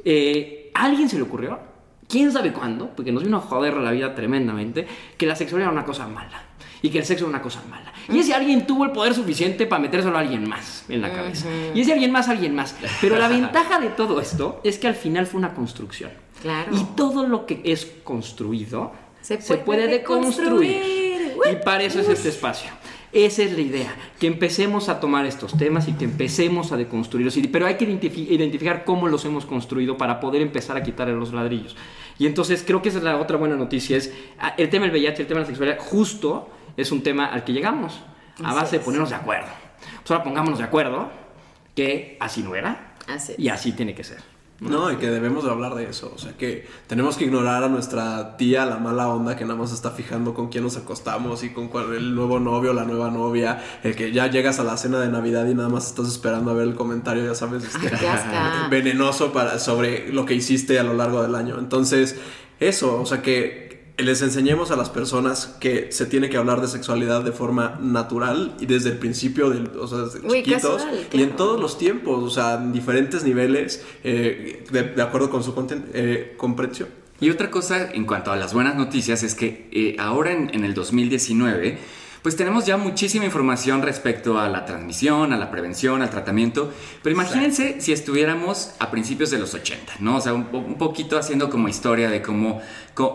eh, a alguien se le ocurrió, quién sabe cuándo, porque nos vino a joder la vida tremendamente, que la sexualidad era una cosa mala y que el sexo era una cosa mala. Y ese alguien tuvo el poder suficiente para metérselo a alguien más en la cabeza. Y ese alguien más, alguien más. Pero la [laughs] ventaja de todo esto es que al final fue una construcción. Claro. Y todo lo que es construido Se se puede puede, deconstruir. deconstruir. Y para eso es este espacio. Esa es la idea, que empecemos a tomar estos temas y que empecemos a deconstruirlos. Pero hay que identifi- identificar cómo los hemos construido para poder empezar a quitarle los ladrillos. Y entonces creo que esa es la otra buena noticia, es ah, el tema del VIH, el tema de la sexualidad, justo es un tema al que llegamos, a base de ponernos de acuerdo. Pues ahora pongámonos de acuerdo que así no era Así y así tiene que ser. No, y que debemos de hablar de eso. O sea, que tenemos que ignorar a nuestra tía, la mala onda, que nada más está fijando con quién nos acostamos y con cuál el nuevo novio, la nueva novia. El que ya llegas a la cena de Navidad y nada más estás esperando a ver el comentario, ya sabes, [laughs] este, Ay, venenoso para, sobre lo que hiciste a lo largo del año. Entonces, eso, o sea, que les enseñemos a las personas que se tiene que hablar de sexualidad de forma natural y desde el principio, del, o sea, desde chiquitos casual, y en todos los tiempos, o sea, en diferentes niveles, eh, de, de acuerdo con su conten- eh, comprensión. Y otra cosa en cuanto a las buenas noticias es que eh, ahora en, en el 2019, pues tenemos ya muchísima información respecto a la transmisión, a la prevención, al tratamiento. Pero imagínense si estuviéramos a principios de los 80, ¿no? O sea, un, po- un poquito haciendo como historia de cómo,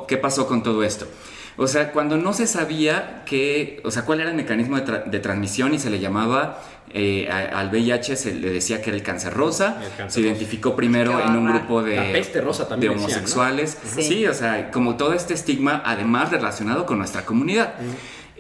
qué pasó con todo esto. O sea, cuando no se sabía que, o sea, cuál era el mecanismo de, tra- de transmisión y se le llamaba eh, a- al VIH, se le decía que era el cáncer rosa. El cáncer se rosa. identificó primero en un bárbaro. grupo de, La peste rosa también de decían, ¿no? homosexuales. Sí. Sí, o sea, como todo este estigma, además relacionado con nuestra comunidad.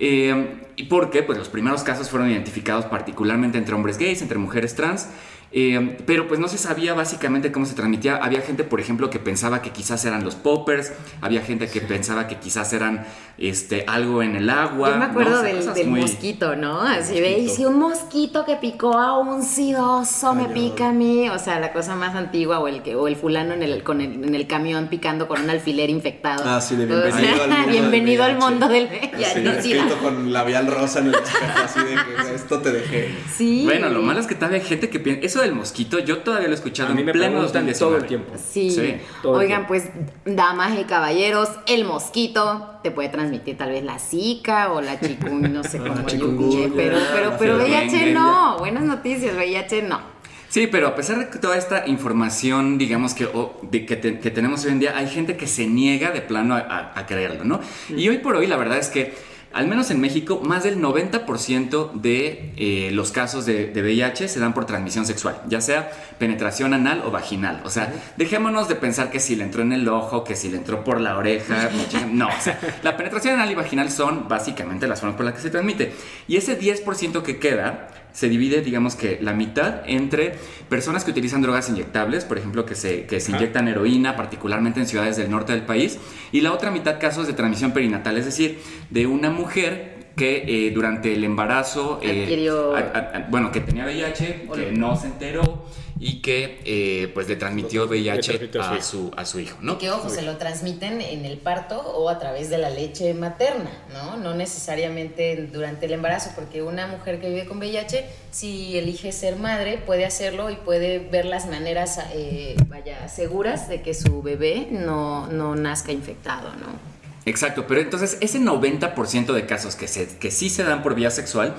Eh, ¿Y por qué? Pues los primeros casos fueron identificados particularmente entre hombres gays, entre mujeres trans. Eh, pero pues no se sabía básicamente cómo se transmitía. Había gente, por ejemplo, que pensaba que quizás eran los poppers. Había gente que pensaba que quizás eran este, algo en el agua. Yo me ¿no? acuerdo O sea, del, del muy- mosquito, ¿no? Así de, y si un mosquito que picó a un sidoso me pica a mí, o sea, la cosa más antigua, o el que o el fulano en el, con el, en el camión picando con un alfiler infectado. Ah, sí, de O bienvenido sea, al mundo del bienvenido al VIH. mundo del VIH. Sí, escrito con labial rosa en el espejo, así de que esto te dejé. Sí. Bueno, lo malo es que todavía hay gente que piensa. Eso del mosquito, yo todavía lo he escuchado A mí en me pleno preguntan 2019. todo el tiempo. Sí. Sí, Oigan, pues, damas y caballeros, el mosquito te puede transmitir tal vez la zika o la chikungunya, no sé [laughs] cómo chikungunya, pero, pero, pero VIH no. Buenas noticias, VIH no. Sí, pero a pesar de que toda esta información, digamos que, o- de que, te- que tenemos hoy en día, hay gente que se niega de plano a, a- a creerlo, ¿no? Y hoy por hoy la verdad es que, al menos en México, más del 90% de eh, los casos de, de VIH se dan por transmisión sexual, ya sea penetración anal o vaginal. O sea, dejémonos de pensar que si le entró en el ojo, que si le entró por la oreja, [laughs] no, o sea, la penetración anal y vaginal son básicamente las formas por las que se transmite. Y ese 10% que queda se divide, digamos que la mitad entre personas que utilizan drogas inyectables, por ejemplo, que se, que se inyectan heroína, particularmente en ciudades del norte del país, y la otra mitad casos de transmisión perinatal, es decir, de una mujer que eh, durante el embarazo, eh, Adquirió- a- a- a- bueno, que tenía VIH, que no se enteró y que eh, pues le transmitió VIH transmitió a su a hijo. su, a su hijo, Y ¿no? que ojo, se lo transmiten en el parto o a través de la leche materna, ¿no? No necesariamente durante el embarazo, porque una mujer que vive con VIH, si elige ser madre, puede hacerlo y puede ver las maneras, eh, vaya, seguras de que su bebé no, no nazca infectado, ¿no? Exacto, pero entonces ese 90% de casos que, se, que sí se dan por vía sexual,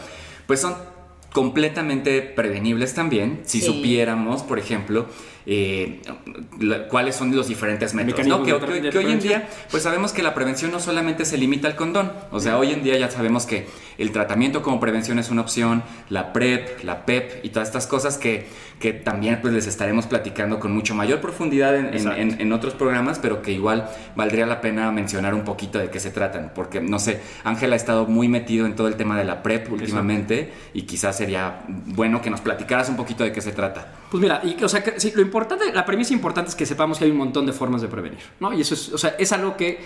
pues son completamente prevenibles también, si Sí. supiéramos, por ejemplo, eh, la- cuáles son los diferentes métodos. ¿no? Que, que- que hoy en día, pues sabemos que la prevención no solamente se limita al condón, o sea, hoy en día ya sabemos que el tratamiento como prevención es una opción, la PrEP, la PEP y todas estas cosas que, que también pues les estaremos platicando con mucho mayor profundidad en, en- Exacto. en- en otros programas, pero que igual valdría la pena mencionar un poquito de qué se tratan, porque no sé, Ángel ha estado muy metido en todo el tema de la PrEP últimamente y quizás sería bueno que nos platicaras un poquito de qué se trata. Pues mira, y, o sea, que- sí, lo la premisa importante es que sepamos que hay un montón de formas de prevenir, ¿no? Y eso es, o sea, es algo que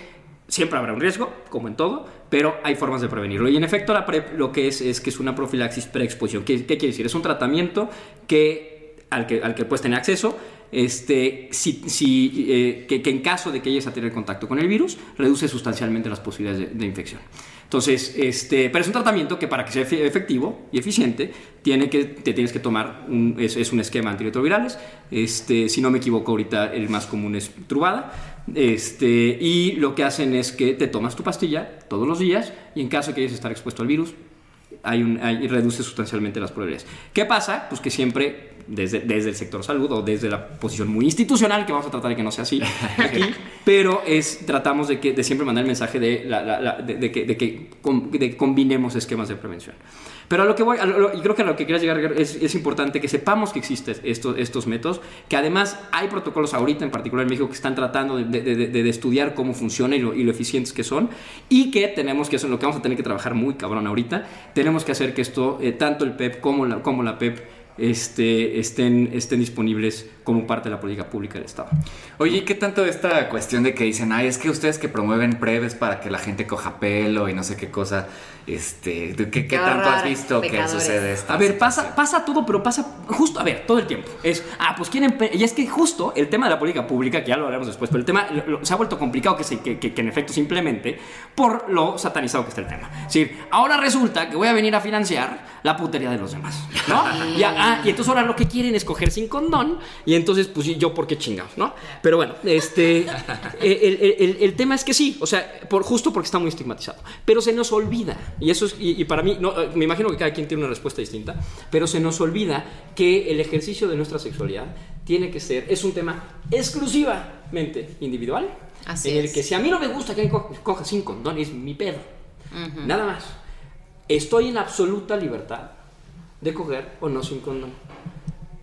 siempre habrá un riesgo, como en todo, pero hay formas de prevenirlo. Y en efecto, la lo que es es que es una profilaxis preexposición. ¿Qué, qué quiere decir? Es un tratamiento que, al, que, al que puedes tener acceso, este, si, si, eh, que, que en caso de que llegues a tener contacto con el virus, reduce sustancialmente las posibilidades de, de infección. Entonces, este, pero es un tratamiento que para que sea efe- efectivo y eficiente, tiene que, te tienes que tomar, un, es, es un esquema antirretrovirales. Este, si no me equivoco, ahorita el más común es Truvada. Este, y lo que hacen es que te tomas tu pastilla todos los días y en caso de que a estar expuesto al virus, hay un, hay- reduce sustancialmente las probabilidades. ¿Qué pasa? Pues que siempre desde, desde el sector salud o desde la posición muy institucional, que vamos a tratar de que no sea así [laughs] aquí, pero es, tratamos de, que, de siempre mandar el mensaje de, la- la- la- de, de que, de, que com- de combinemos esquemas de prevención. Pero a lo que voy, a lo- y creo que a lo que quieras llegar es, es importante que sepamos que existen estos, estos métodos, que además hay protocolos ahorita, en particular en México, que están tratando de, de- de- de- de estudiar cómo funciona y lo, y lo eficientes que son, y que tenemos que, eso es lo que vamos a tener que trabajar muy cabrón ahorita, tenemos que hacer que esto, eh, tanto el PEP como la, como la PEP, este, estén, estén disponibles como parte de la política pública del Estado. Oye, ¿y qué tanto esta cuestión de que dicen, ay, es que ustedes que promueven preves para que la gente coja pelo y no sé qué cosa, este, ¿qué, qué Qué tanto has visto que pecadores. sucede esto? A ver, pasa, pasa todo, pero pasa justo, a ver, todo el tiempo. Es, ah, pues quieren, y es que justo el tema de la política pública, que ya lo hablaremos después, pero el tema lo- lo- se ha vuelto complicado que, se- que, que- que en efecto simplemente por lo satanizado que está el tema. Es decir, ahora resulta que voy a venir a financiar la putería de los demás, ¿no? Y, ah, y entonces ahora lo que quieren es coger sin condón, y entonces, pues yo, ¿por qué chingados, no? Pero bueno, este, el, el- el- el tema es que sí, o sea, por, justo porque está muy estigmatizado, pero se nos olvida, y eso es, y, y para mí, no, eh, me imagino que cada quien tiene una respuesta distinta, pero se nos olvida que el ejercicio de nuestra sexualidad tiene que ser, es un tema exclusivamente individual, Así en el es. que si a mí no me gusta que alguien co- coja sin condón, es mi pedo. Nada más. Estoy en absoluta libertad de coger o no sin condón.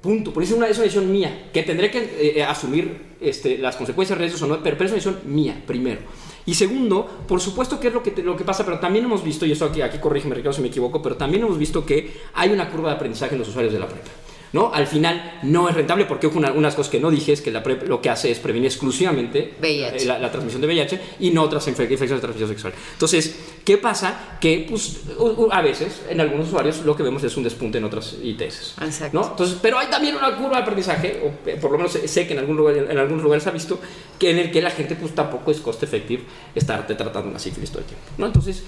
Punto. Por eso es una, es una decisión mía, que tendré que eh, eh, asumir este, las consecuencias reales o no, pero, pero es una decisión mía, primero. Y segundo, por supuesto que es lo que, lo que pasa, pero también hemos visto, y eso aquí, aquí corrígeme Ricardo si me equivoco, pero también hemos visto que hay una curva de aprendizaje en los usuarios de la PrEP. ¿no? Al final no es rentable porque una, unas cosas que no dije es que la PrEP lo que hace es prevenir exclusivamente eh, la, la transmisión de VIH y no otras infe- infecciones de transmisión sexual. Entonces, ¿qué pasa? Que pues, a veces en algunos usuarios lo que vemos es un despunte en otras ITS. Exacto. ¿no? Entonces, pero hay también una curva de aprendizaje, o eh, por lo menos sé- sé que en, algún lugar, en algunos lugares se ha visto, que en el que la gente pues tampoco es coste efectivo estarte tratando una sífilis todo el tiempo. ¿no? Entonces,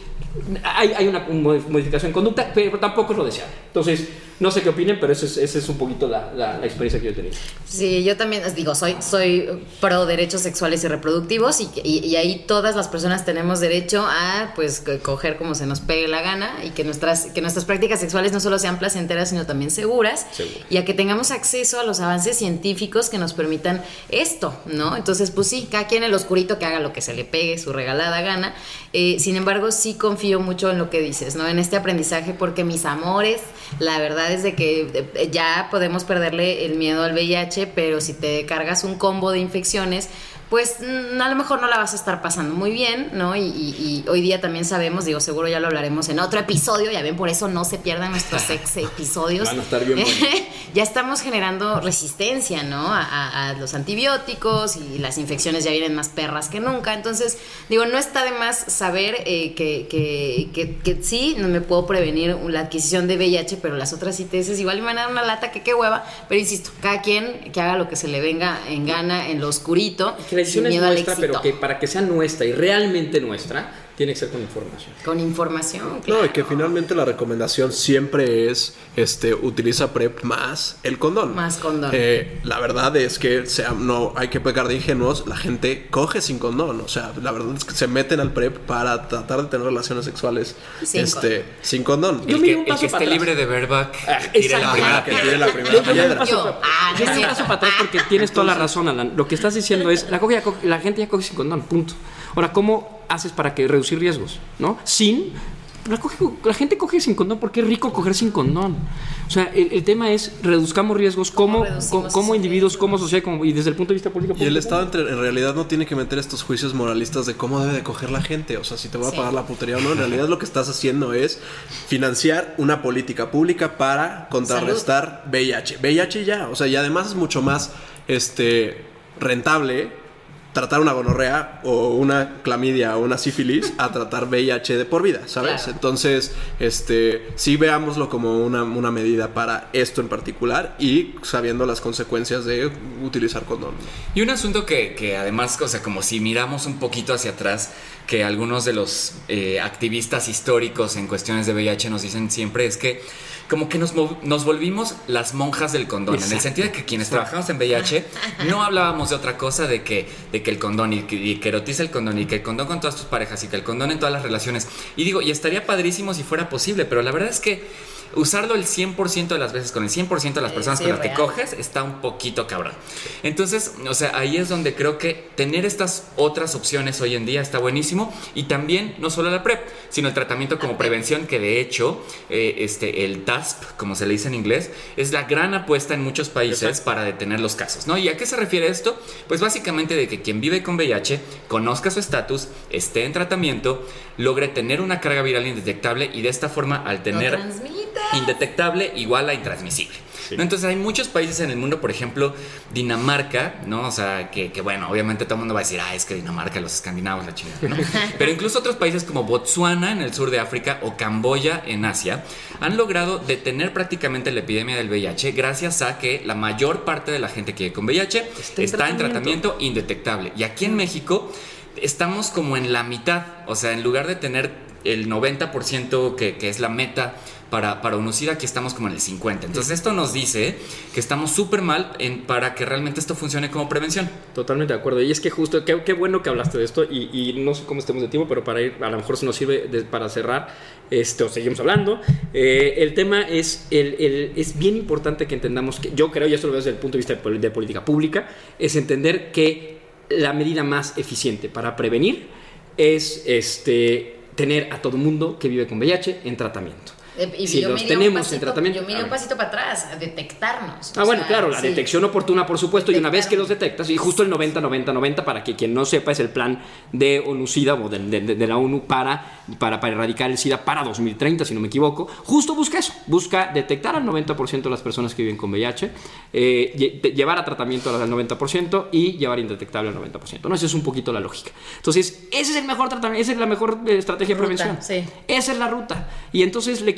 hay, hay una mod- modificación en conducta, pero tampoco es lo deseable. Entonces, no sé qué opinen, pero esa es, esa es un poquito la, la- la experiencia que yo he tenido. Sí, yo también os digo, soy, soy pro derechos sexuales y reproductivos y, y- y ahí todas las personas tenemos derecho a pues coger como se nos pegue la gana y que nuestras, que nuestras prácticas sexuales no solo sean placenteras sino también seguras Seguro. y a que tengamos acceso a los avances científicos que nos permitan esto, ¿no? Entonces, pues sí, cada quien en el oscurito que haga lo que se le pegue, su regalada gana. Eh, sin embargo, sí confío mucho en lo que dices, ¿no? En este aprendizaje porque mis amores, la verdad es de que eh, ya podemos perderle el miedo al VIH, pero si te cargas un combo de infecciones, pues mm, a lo mejor no la vas a estar pasando muy bien, ¿no? Y, y- y hoy día también sabemos, digo, seguro ya lo hablaremos en otro episodio, ya ven, por eso no se pierdan nuestros ex [laughs] episodios. Van a estar bien [laughs] ya estamos generando resistencia, ¿no? A, a- a los antibióticos y las infecciones ya vienen más perras que nunca. Entonces, digo, no está de más saber eh, que, que, que- que sí, no me puedo prevenir la adquisición de VIH, pero las otras ITS igual me van a dar una lata que qué hueva. Pero insisto, cada quien que haga lo que se le venga en gana, en lo oscurito, Que la decisión es nuestra, pero que para que sea nuestra y realmente nuestra, tiene que ser con información. Con información, No, claro. y que finalmente la recomendación siempre es este utiliza PrEP más el condón. Más condón. Eh, la verdad es que sea, no hay que pecar de ingenuos, la gente coge sin condón. O sea, la verdad es que se meten al PrEP para tratar de tener relaciones sexuales Sin este, sin condón. Yo El me que, di un el paso que esté atrás. libre de verback, Ah, tire la primera que tire la primera Yo- yo me piedra. Yo, ah, no Yo es me cierto. paso para atrás porque tienes toda la razón, Alan. Lo que estás diciendo es, la, coge- la gente ya coge sin condón, punto. Ahora, ¿cómo haces para que reducir riesgos? ¿No? Sin... La, coge- la gente coge sin condón porque es rico coger sin condón. O sea, el, el tema es reduzcamos riesgos como, individuos, como sociedad como- y desde el punto de vista político. Y el Estado entre- en realidad no tiene que meter estos juicios moralistas de cómo debe de coger la gente. O sea, si te va a Sí. pagar la putería o no. En realidad lo que estás haciendo es financiar una política pública para contrarrestar VIH. VIH ya. O sea, y además es mucho más este, rentable tratar una gonorrea o una clamidia o una sífilis a tratar VIH de por vida, ¿sabes? Claro. Entonces, este, sí veámoslo como una, una medida para esto en particular y sabiendo las consecuencias de utilizar condón. Y un asunto que, que además, o sea, como si miramos un poquito hacia atrás, que algunos de los eh, activistas históricos en cuestiones de VIH nos dicen siempre es que como que nos, nos volvimos las monjas del condón, en el sentido de que quienes trabajamos en VIH [laughs] no hablábamos de otra cosa, de que, de que el condón y que, y que erotiza el condón y que el condón con todas tus parejas y que el condón en todas las relaciones. Y digo, y estaría padrísimo si fuera posible, pero la verdad es que usarlo el 100% de las veces con el 100% de las personas sí, con las que coges está un poquito cabrón. Entonces, o sea, ahí es donde creo que tener estas otras opciones hoy en día está buenísimo y también no solo la PrEP, sino el tratamiento como prevención que de hecho eh, este el TASP, como se le dice en inglés, es la gran apuesta en muchos países para detener los casos, ¿no? ¿Y a qué se refiere esto? Pues básicamente de que quien vive con VIH conozca su estatus, esté en tratamiento, logre tener una carga viral indetectable y de esta forma al tener. Indetectable igual a intransmisible. ¿no? Entonces hay muchos países en el mundo, por ejemplo, Dinamarca, ¿no? O sea, que, que, bueno, obviamente todo el mundo va a decir, ah, es que Dinamarca, los escandinavos, la chingada, ¿no? [laughs] Pero incluso otros países como Botsuana en el sur de África o Camboya en Asia han logrado detener prácticamente la epidemia del VIH gracias a que la mayor parte de la gente que vive con VIH está, en tratamiento indetectable. Y aquí en México estamos como en la mitad, o sea, en lugar de tener el 90% que, que es la meta para, para UNOCID, aquí estamos como en el 50%. Entonces esto nos dice que estamos súper mal en, para que realmente esto funcione como prevención. Totalmente de acuerdo. Y es que justo, qué, qué bueno que hablaste de esto y, y no sé cómo estemos de tiempo, pero para ir, a lo mejor se nos sirve de- para cerrar, este, o seguimos hablando. Eh, el tema es, el, el- es bien importante que entendamos que, yo creo, y esto lo veo desde el punto de vista de política pública, es entender que la medida más eficiente para prevenir es este, tener a todo mundo que vive con VIH en tratamiento. Eh, Y si yo los tenemos en pasito- tratamiento. Yo a un pasito para atrás, a detectarnos. Ah, bueno, sea, claro, la sí. detección oportuna, por supuesto, y una vez que los detectas, y justo el 90-90-90, para que quien no sepa, es el plan de ONU-SIDA o de, de- de la ONU para, para, para erradicar el SIDA para 2030, si no me equivoco. Justo busca eso, busca detectar al 90% de las personas que viven con VIH, eh, llevar a tratamiento al 90% y llevar indetectable al 90%. ¿no? Esa es un poquito la lógica. Entonces, ese es el mejor tratamiento, esa es la mejor eh, estrategia de Ruta, prevención. sí. Esa es la ruta. Y entonces le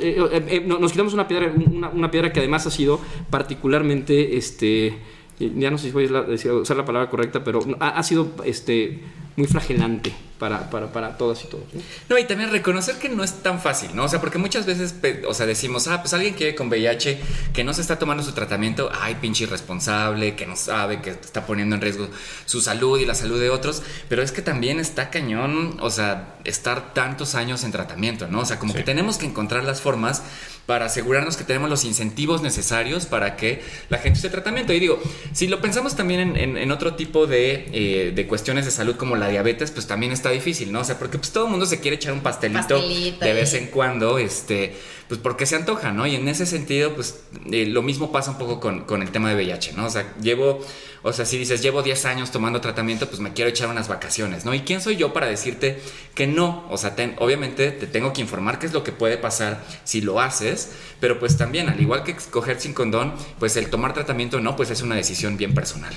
eh, eh, eh, no- nos quitamos una piedra, una, piedra que además ha sido particularmente, este, ya no sé si voy a usar la palabra correcta, pero ha, ha sido este, muy flagelante para, para, para todas y todos. ¿no? No, y también reconocer que no es tan fácil, ¿no? O sea, porque muchas veces, o sea, decimos, ah, pues alguien que vive con VIH, que no se está tomando su tratamiento, ay, pinche irresponsable, que no sabe, que está poniendo en riesgo su salud y la salud de otros, pero es que también está cañón, o sea, estar tantos años en tratamiento, ¿no? O sea, como que tenemos que encontrar las formas para asegurarnos que tenemos los incentivos necesarios para que la gente esté en tratamiento. Y digo, si lo pensamos también en, en- en otro tipo de, eh, de cuestiones de salud como la diabetes, pues también está difícil, ¿no? O sea, porque pues todo el mundo se quiere echar un pastelito, Pastelito de vez en cuando, este, pues porque se antoja, ¿no? Y en ese sentido, pues eh, lo mismo pasa un poco con, con el tema de VIH, ¿no? O sea, llevo, o sea, si dices, llevo 10 años tomando tratamiento, pues me quiero echar unas vacaciones, ¿no? ¿Y quién soy yo para decirte que no? O sea, ten- obviamente te tengo que informar qué es lo que puede pasar si lo haces, pero pues también, al igual que coger sin condón, pues el tomar tratamiento no, pues es una decisión bien personal.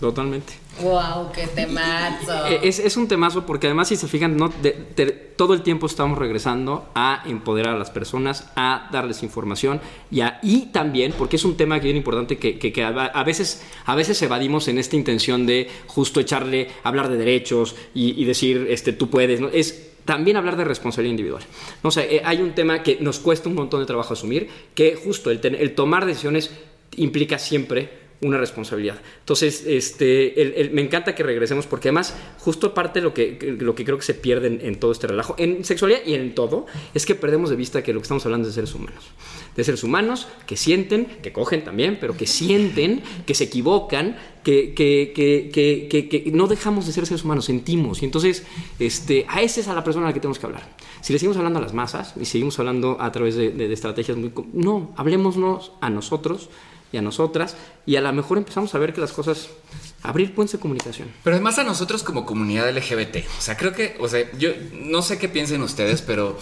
Totalmente. Wow, qué temazo. Eh, Es, es un temazo porque además si se fijan, no, de- de- todo el tiempo estamos regresando a empoderar a las personas, a darles información y, a- y también, porque es un tema que bien importante que, que- que a, a veces, a veces en esta intención de justo echarle, hablar de derechos y, decir, este, tú puedes, ¿no? es también hablar de responsabilidad individual. No sé, eh, hay un tema que nos cuesta un montón de trabajo asumir, que justo el tomar decisiones implica siempre una responsabilidad. Entonces, este, el- el- me encanta que regresemos porque además, justo parte de lo que, lo que creo que se pierde en, en todo este relajo, en sexualidad y en todo, es que perdemos de vista que lo que estamos hablando es de seres humanos. De seres humanos que sienten, que cogen también, pero que sienten, que se equivocan, que, que, que, que, no dejamos de ser seres humanos, sentimos. Y entonces, este, a esa es a la persona a la que tenemos que hablar. Si le seguimos hablando a las masas y seguimos hablando a través de, de- de estrategias muy... No, hablemosnos a nosotros y a nosotras y a lo mejor empezamos a ver que las cosas abrir puentes de comunicación. Pero además a nosotros como comunidad LGBT, o sea, creo que, o sea, yo no sé qué piensen ustedes, pero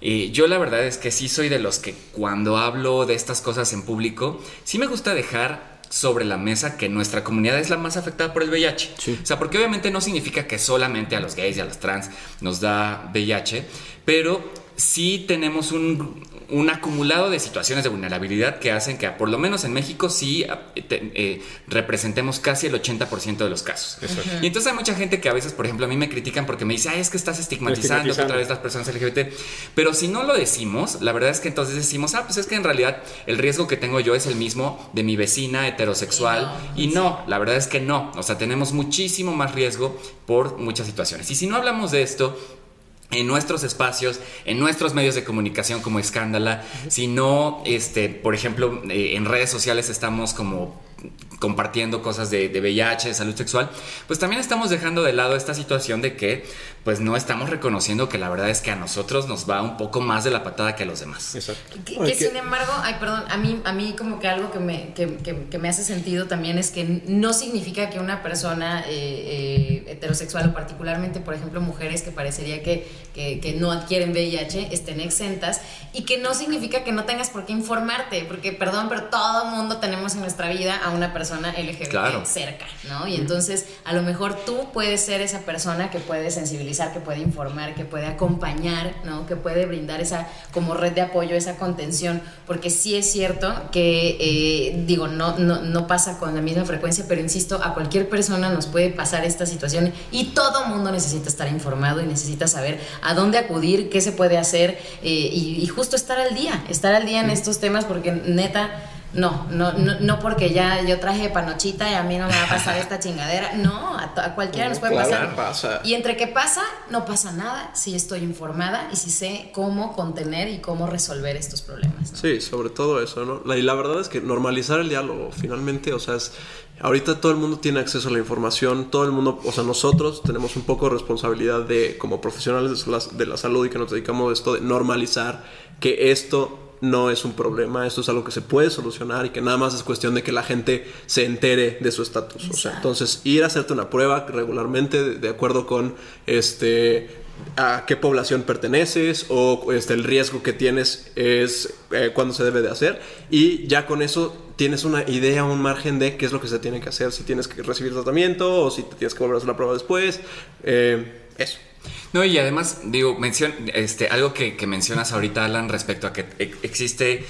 eh, yo la verdad es que sí soy de los que cuando hablo de estas cosas en público, sí me gusta dejar sobre la mesa que nuestra comunidad es la más afectada por el VIH. O sea, porque obviamente no significa que solamente a los gays y a las trans nos da VIH, pero sí tenemos un, un acumulado de situaciones de vulnerabilidad que hacen que, por lo menos en México, sí eh, te- eh, representemos casi el 80% de los casos. Y entonces hay mucha gente que a veces, por ejemplo, a mí me critican porque me dice, ay, es que estás estigmatizando, Estigmatizando. otra vez las personas LGBT. Pero si no lo decimos, la verdad es que entonces decimos, ah, pues es que en realidad el riesgo que tengo yo es el mismo de mi vecina heterosexual. Y no, la verdad es que no. O sea, tenemos muchísimo más riesgo por muchas situaciones. Y si no hablamos de esto, en nuestros espacios, en nuestros medios de comunicación como Escándala, si no, este, por ejemplo, eh, en redes sociales estamos como compartiendo cosas de, de VIH, de salud sexual, pues también estamos dejando de lado esta situación de que pues no estamos reconociendo que la verdad es que a nosotros nos va un poco más de la patada que a los demás. Exacto. Que, que sin embargo, ay, perdón, a mí, a mí como que algo que me, que, que- que me hace sentido también es que no significa que una persona eh, eh, heterosexual o particularmente, por ejemplo, mujeres que parecería que, que, que no adquieren VIH estén exentas y que no significa que no tengas por qué informarte, porque perdón, pero todo mundo tenemos en nuestra vida a una persona LGBT Claro. cerca, ¿no? Y entonces a lo mejor tú puedes ser esa persona que puede sensibilizar, que puede informar, que puede acompañar, ¿no? Que puede brindar esa como red de apoyo, esa contención, porque sí es cierto que, eh, digo, no, no, no pasa con la misma frecuencia, pero insisto, a cualquier persona nos puede pasar esta situación y todo mundo necesita estar informado y necesita saber a dónde acudir, qué se puede hacer eh, y, y justo estar al día, estar al día en estos temas, porque neta... No, no, no, no porque ya yo traje panochita y a mí no me va a pasar esta chingadera. No, a, cualquiera nos puede claro, pasar. pasa. Y entre que pasa, no pasa nada si estoy informada y si sé cómo contener y cómo resolver estos problemas. ¿no? Sí, sobre todo eso, ¿no? La- y la verdad es que normalizar el diálogo, finalmente, o sea, es, ahorita todo el mundo tiene acceso a la información, todo el mundo, o sea, nosotros tenemos un poco de responsabilidad de, como profesionales de la, de la salud y que nos dedicamos a esto, de normalizar que esto no es un problema, esto es algo que se puede solucionar y que nada más es cuestión de que la gente se entere de su estatus. O sea, Exacto. entonces ir a hacerte una prueba regularmente de, de acuerdo con este a qué población perteneces o este, el riesgo que tienes es eh, cuándo se debe de hacer y ya con eso tienes una idea, un margen de qué es lo que se tiene que hacer, si tienes que recibir tratamiento o si te tienes que volver a hacer la prueba después. eh, eso. No, y además, digo, mencion, este, algo que, que mencionas ahorita, Alan, respecto a que e- existe,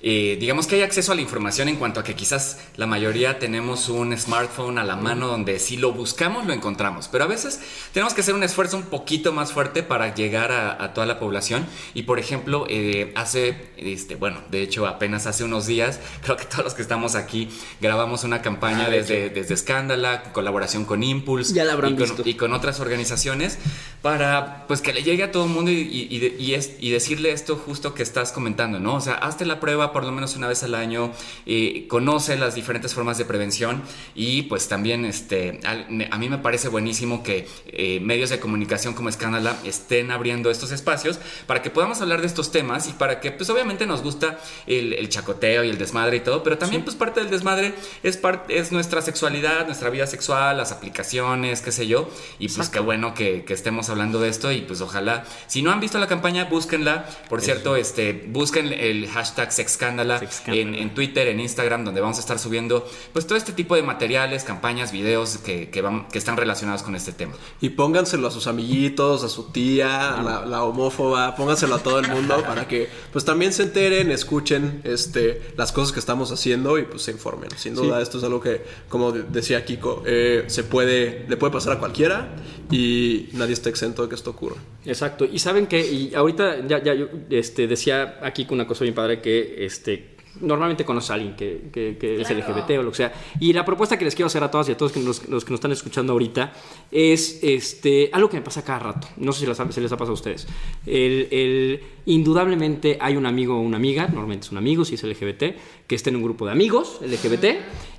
eh, digamos que hay acceso a la información en cuanto a que quizás la mayoría tenemos un smartphone a la mano donde si lo buscamos lo encontramos, pero a veces tenemos que hacer un esfuerzo un poquito más fuerte para llegar a, a toda la población. Y por ejemplo, eh, hace, este, bueno, de hecho apenas hace unos días, [laughs] creo que todos los que estamos aquí grabamos una campaña Ah, de desde, desde Escándala, en colaboración con Impulse Ya la habrán y con- visto. y con otras organizaciones para pues que le llegue a todo el mundo y, y- y es- y decirle esto justo que estás comentando, ¿no? O sea, hazte la prueba por lo menos una vez al año, eh, conoce las diferentes formas de prevención y pues también este, me- a mí me parece buenísimo que eh, medios de comunicación como Escándala estén abriendo estos espacios para que podamos hablar de estos temas y para que pues obviamente nos gusta el, el chacoteo y el desmadre y todo, pero también pues parte del desmadre es, parte es nuestra sexualidad, nuestra vida sexual, las aplicaciones, qué sé yo, y pues qué bueno que, que estemos hablando de esto y pues ojalá, si no han visto la campaña, búsquenla, por cierto, este, busquen el hashtag Sexcándala Sexcándala. en, en Twitter, en Instagram, donde vamos a estar subiendo pues todo este tipo de materiales, campañas, videos que, que, van- que están relacionados con este tema. Y pónganselo a sus amiguitos, a su tía, a la, la homófoba, pónganselo a todo el mundo [laughs] para que pues también se enteren, escuchen este, las cosas que estamos haciendo y pues se informen. Sin duda Sí. esto es algo que, como de- decía Kiko, eh, se puede, le puede pasar a cualquiera y nadie está exento de que esto ocurra. Exacto. Y saben que, y ahorita ya, ya yo este, decía aquí con una cosa bien padre que este, normalmente conoce a alguien que, que- que es. LGBT o lo que sea. Y la propuesta que les quiero hacer a todas y a todos los que nos están escuchando ahorita es este, algo que me pasa cada rato. No sé si les ha, si les ha pasado a ustedes. El, el- indudablemente hay un amigo o una amiga, normalmente es un amigo si es LGBT, que está en un grupo de amigos LGBT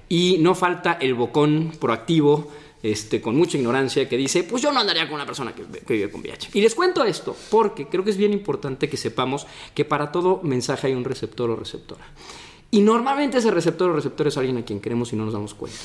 y no falta el bocón proactivo este, con mucha ignorancia que dice, pues yo no andaría con una persona que, vive con VIH. Y les cuento esto porque creo que es bien importante que sepamos que para todo mensaje hay un receptor o receptora. Y normalmente ese receptor o receptor es alguien a quien queremos y no nos damos cuenta.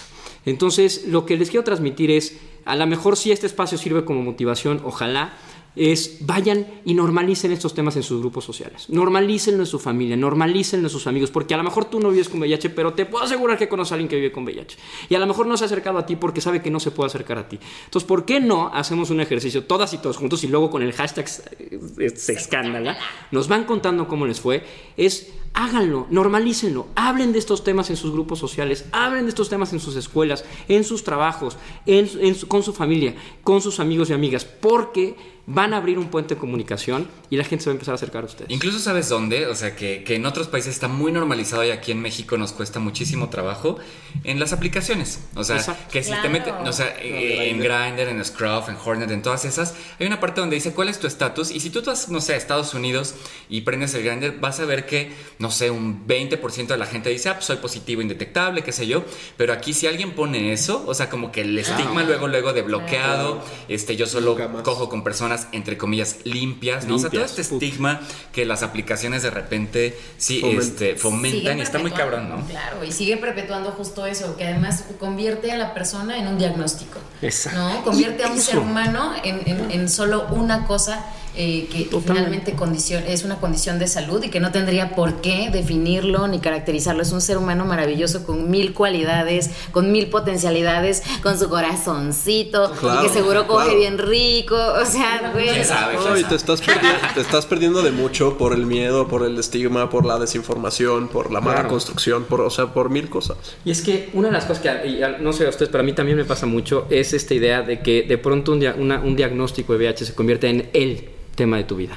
Entonces, lo que les quiero transmitir es, a lo mejor si este espacio sirve como motivación, ojalá es vayan y normalicen estos temas en sus grupos sociales. Normalícenlo en su familia, normalícenlo en sus amigos, porque a lo mejor tú no vives con VIH, pero te puedo asegurar que conoces a alguien que vive con VIH. Y a lo mejor no se ha acercado a ti porque sabe que no se puede acercar a ti. Entonces, ¿por qué no hacemos un ejercicio todas y todos juntos y luego con el hashtag eh, se escándala, nos van contando cómo les fue? Es háganlo, normalícenlo, hablen de estos temas en sus grupos sociales, hablen de estos temas en sus escuelas, en sus trabajos, en, con su familia, con sus amigos y amigas, porque van a abrir un puente de comunicación y la gente se va a empezar a acercar a ustedes. Incluso sabes dónde, o sea, que, que en otros países está muy normalizado y aquí en México nos cuesta muchísimo trabajo en las aplicaciones. O sea, Exacto. que si te metes, o sea, eh, en Grindr, en Scruff, en Hornet, en todas esas, hay una parte donde dice cuál es tu estatus y si tú vas, no sé, a Estados Unidos y prendes el Grindr, vas a ver que, no sé, un 20% de la gente dice, ah, pues soy positivo, indetectable, qué sé yo, pero aquí si alguien pone eso, o sea, como que el estigma luego, luego de bloqueado, este, yo solo cojo con personas, entre comillas, limpias, ¿no? O sea, todo este estigma que las aplicaciones de repente sí Fomentan. este, fomentan y está muy cabrón, ¿no? Claro, y sigue perpetuando justo eso, que además convierte a la persona en un diagnóstico. Exacto. ¿no? Convierte a un Eso. ser humano en, en- en solo una cosa eh, que Totalmente. finalmente condición, es una condición de salud y que no tendría por qué definirlo ni caracterizarlo. Es un ser humano maravilloso con mil cualidades, con mil potencialidades, con su corazoncito, Claro, y que seguro coge claro. bien rico. [laughs] O sea, güey. ¿Quién sabe? No, y te estás, perdiendo, te estás perdiendo de mucho por el miedo, por el estigma, por la desinformación, por la mala Claro. construcción, por, o sea, por mil cosas. Y es que una de las cosas que, y no sé a ustedes, pero a mí también me pasa mucho, es esta idea de que de pronto un, dia- una- un diagnóstico de VIH se convierte en el tema de tu vida.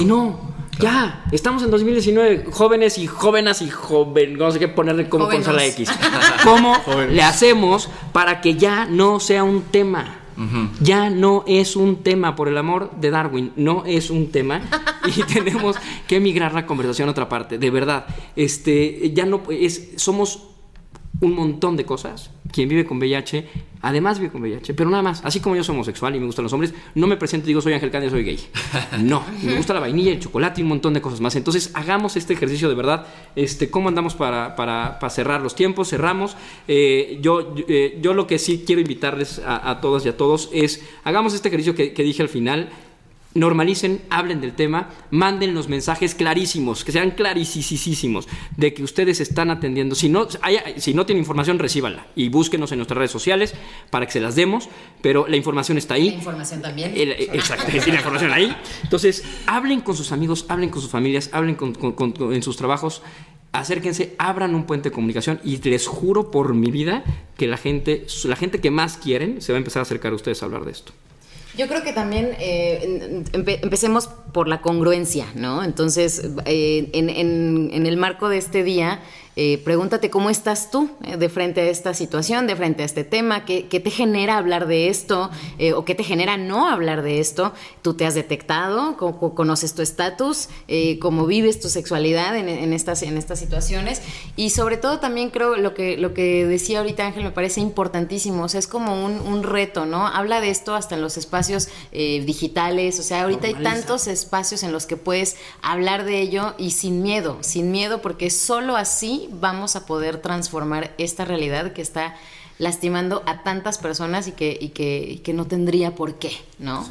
Y no, ya, estamos en 2019, jóvenes y jóvenes y joven, no sé qué ponerle, cómo Jóvenes. ponerse la X. [laughs] ¿Cómo Jóvenes. le hacemos para que ya no sea un tema? Ya no es un tema, por el amor de Darwin, no es un tema [laughs] y tenemos que migrar la conversación a otra parte, de verdad. Este, ya no es, somos un montón de cosas. Quien vive con VIH, además vive con VIH, pero nada más. Así como yo soy homosexual y me gustan los hombres, no me presento y digo soy Ángel Candia, soy gay. [laughs] No, me gusta la vainilla, el chocolate y un montón de cosas más. Entonces, hagamos este ejercicio de verdad. Este, ¿Cómo andamos para, para- para cerrar los tiempos? Cerramos. Eh, yo, yo, eh, yo lo que sí quiero invitarles a, a todas y a todos es, hagamos este ejercicio que, que dije al final normalicen, hablen del tema, manden los mensajes clarísimos, que sean clarísimos, de que ustedes están atendiendo. Si no, hay- si no tienen información, recíbanla y búsquenos en nuestras redes sociales para que se las demos, pero la información está La ahí. información también. El- eh, exacto, la información ahí. Entonces, hablen con sus amigos, hablen con sus familias, hablen con- con- con- con- en sus trabajos. Acérquense, abran un puente de comunicación y les juro por mi vida que la gente, la gente que más quieren se va a empezar a acercar a ustedes a hablar de esto. Yo creo que también eh, empe- empecemos por la congruencia, ¿no? Entonces, eh, en, en- en el marco de este día, eh, pregúntate cómo estás tú eh, de frente a esta situación, de frente a este tema, qué, qué te genera hablar de esto eh, o qué te genera no hablar de esto. Tú te has detectado, Co- co- conoces tu estatus, eh, cómo vives tu sexualidad en, en estas, en estas situaciones y sobre todo también creo lo que, lo que decía ahorita Ángel me parece importantísimo, o sea, es como un, un reto, ¿no? Habla de esto hasta en los espacios eh, digitales, o sea, ahorita hay tantos espacios en los que puedes hablar de ello y sin miedo, sin miedo, porque solo así vamos a poder transformar esta realidad que está lastimando a tantas personas y que, y que, y que no tendría por qué, ¿no?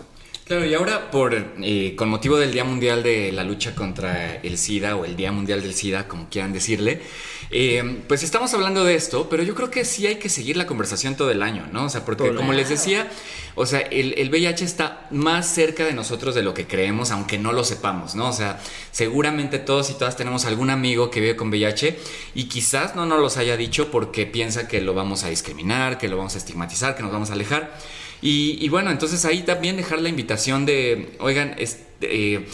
Claro, y ahora por eh, con motivo del Día Mundial de la Lucha contra el SIDA o el Día Mundial del SIDA, como quieran decirle, eh, pues estamos hablando de esto, pero yo creo que sí hay que seguir la conversación todo el año, ¿no? O sea, porque como les decía, o sea, el, el VIH está más cerca de nosotros de lo que creemos, aunque no lo sepamos, ¿no? O sea, seguramente todos y todas tenemos algún amigo que vive con VIH y quizás no nos los haya dicho porque piensa que lo vamos a discriminar, que lo vamos a estigmatizar, que nos vamos a alejar. Y, y bueno, entonces ahí también dejar la invitación de, oigan, este, eh,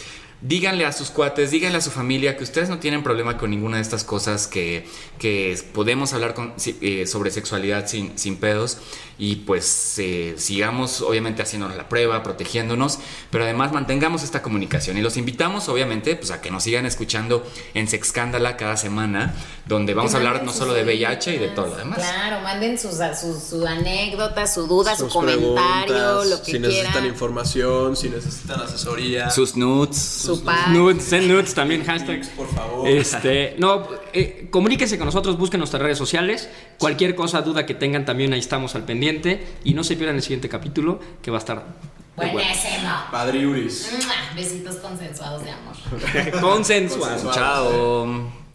díganle a sus cuates, díganle a su familia que ustedes no tienen problema con ninguna de estas cosas, que, que podemos hablar con- si- eh, sobre sexualidad sin, sin pedos y pues eh, sigamos obviamente haciéndonos la prueba, protegiéndonos, pero además mantengamos esta comunicación y los invitamos obviamente pues a que nos sigan escuchando en Sexcándala cada semana, donde vamos a hablar no solo de VIH y de todo lo demás. Claro, manden sus, sus, su anécdota, su duda, su Sus comentario, preguntas, lo que si necesitan quieran. información, si necesitan asesoría. Sus nudes. Su pack. Nudes, send nudes también, hashtag. por favor. Este, no, eh, comuníquense con nosotros, busquen nuestras redes sociales. Cualquier cosa, duda que tengan, también ahí estamos al pendiente. Y no se pierdan el siguiente capítulo, que va a estar Buenísimo. Padriuris. Mua, Besitos consensuados de amor. [laughs] Consensual. Chao.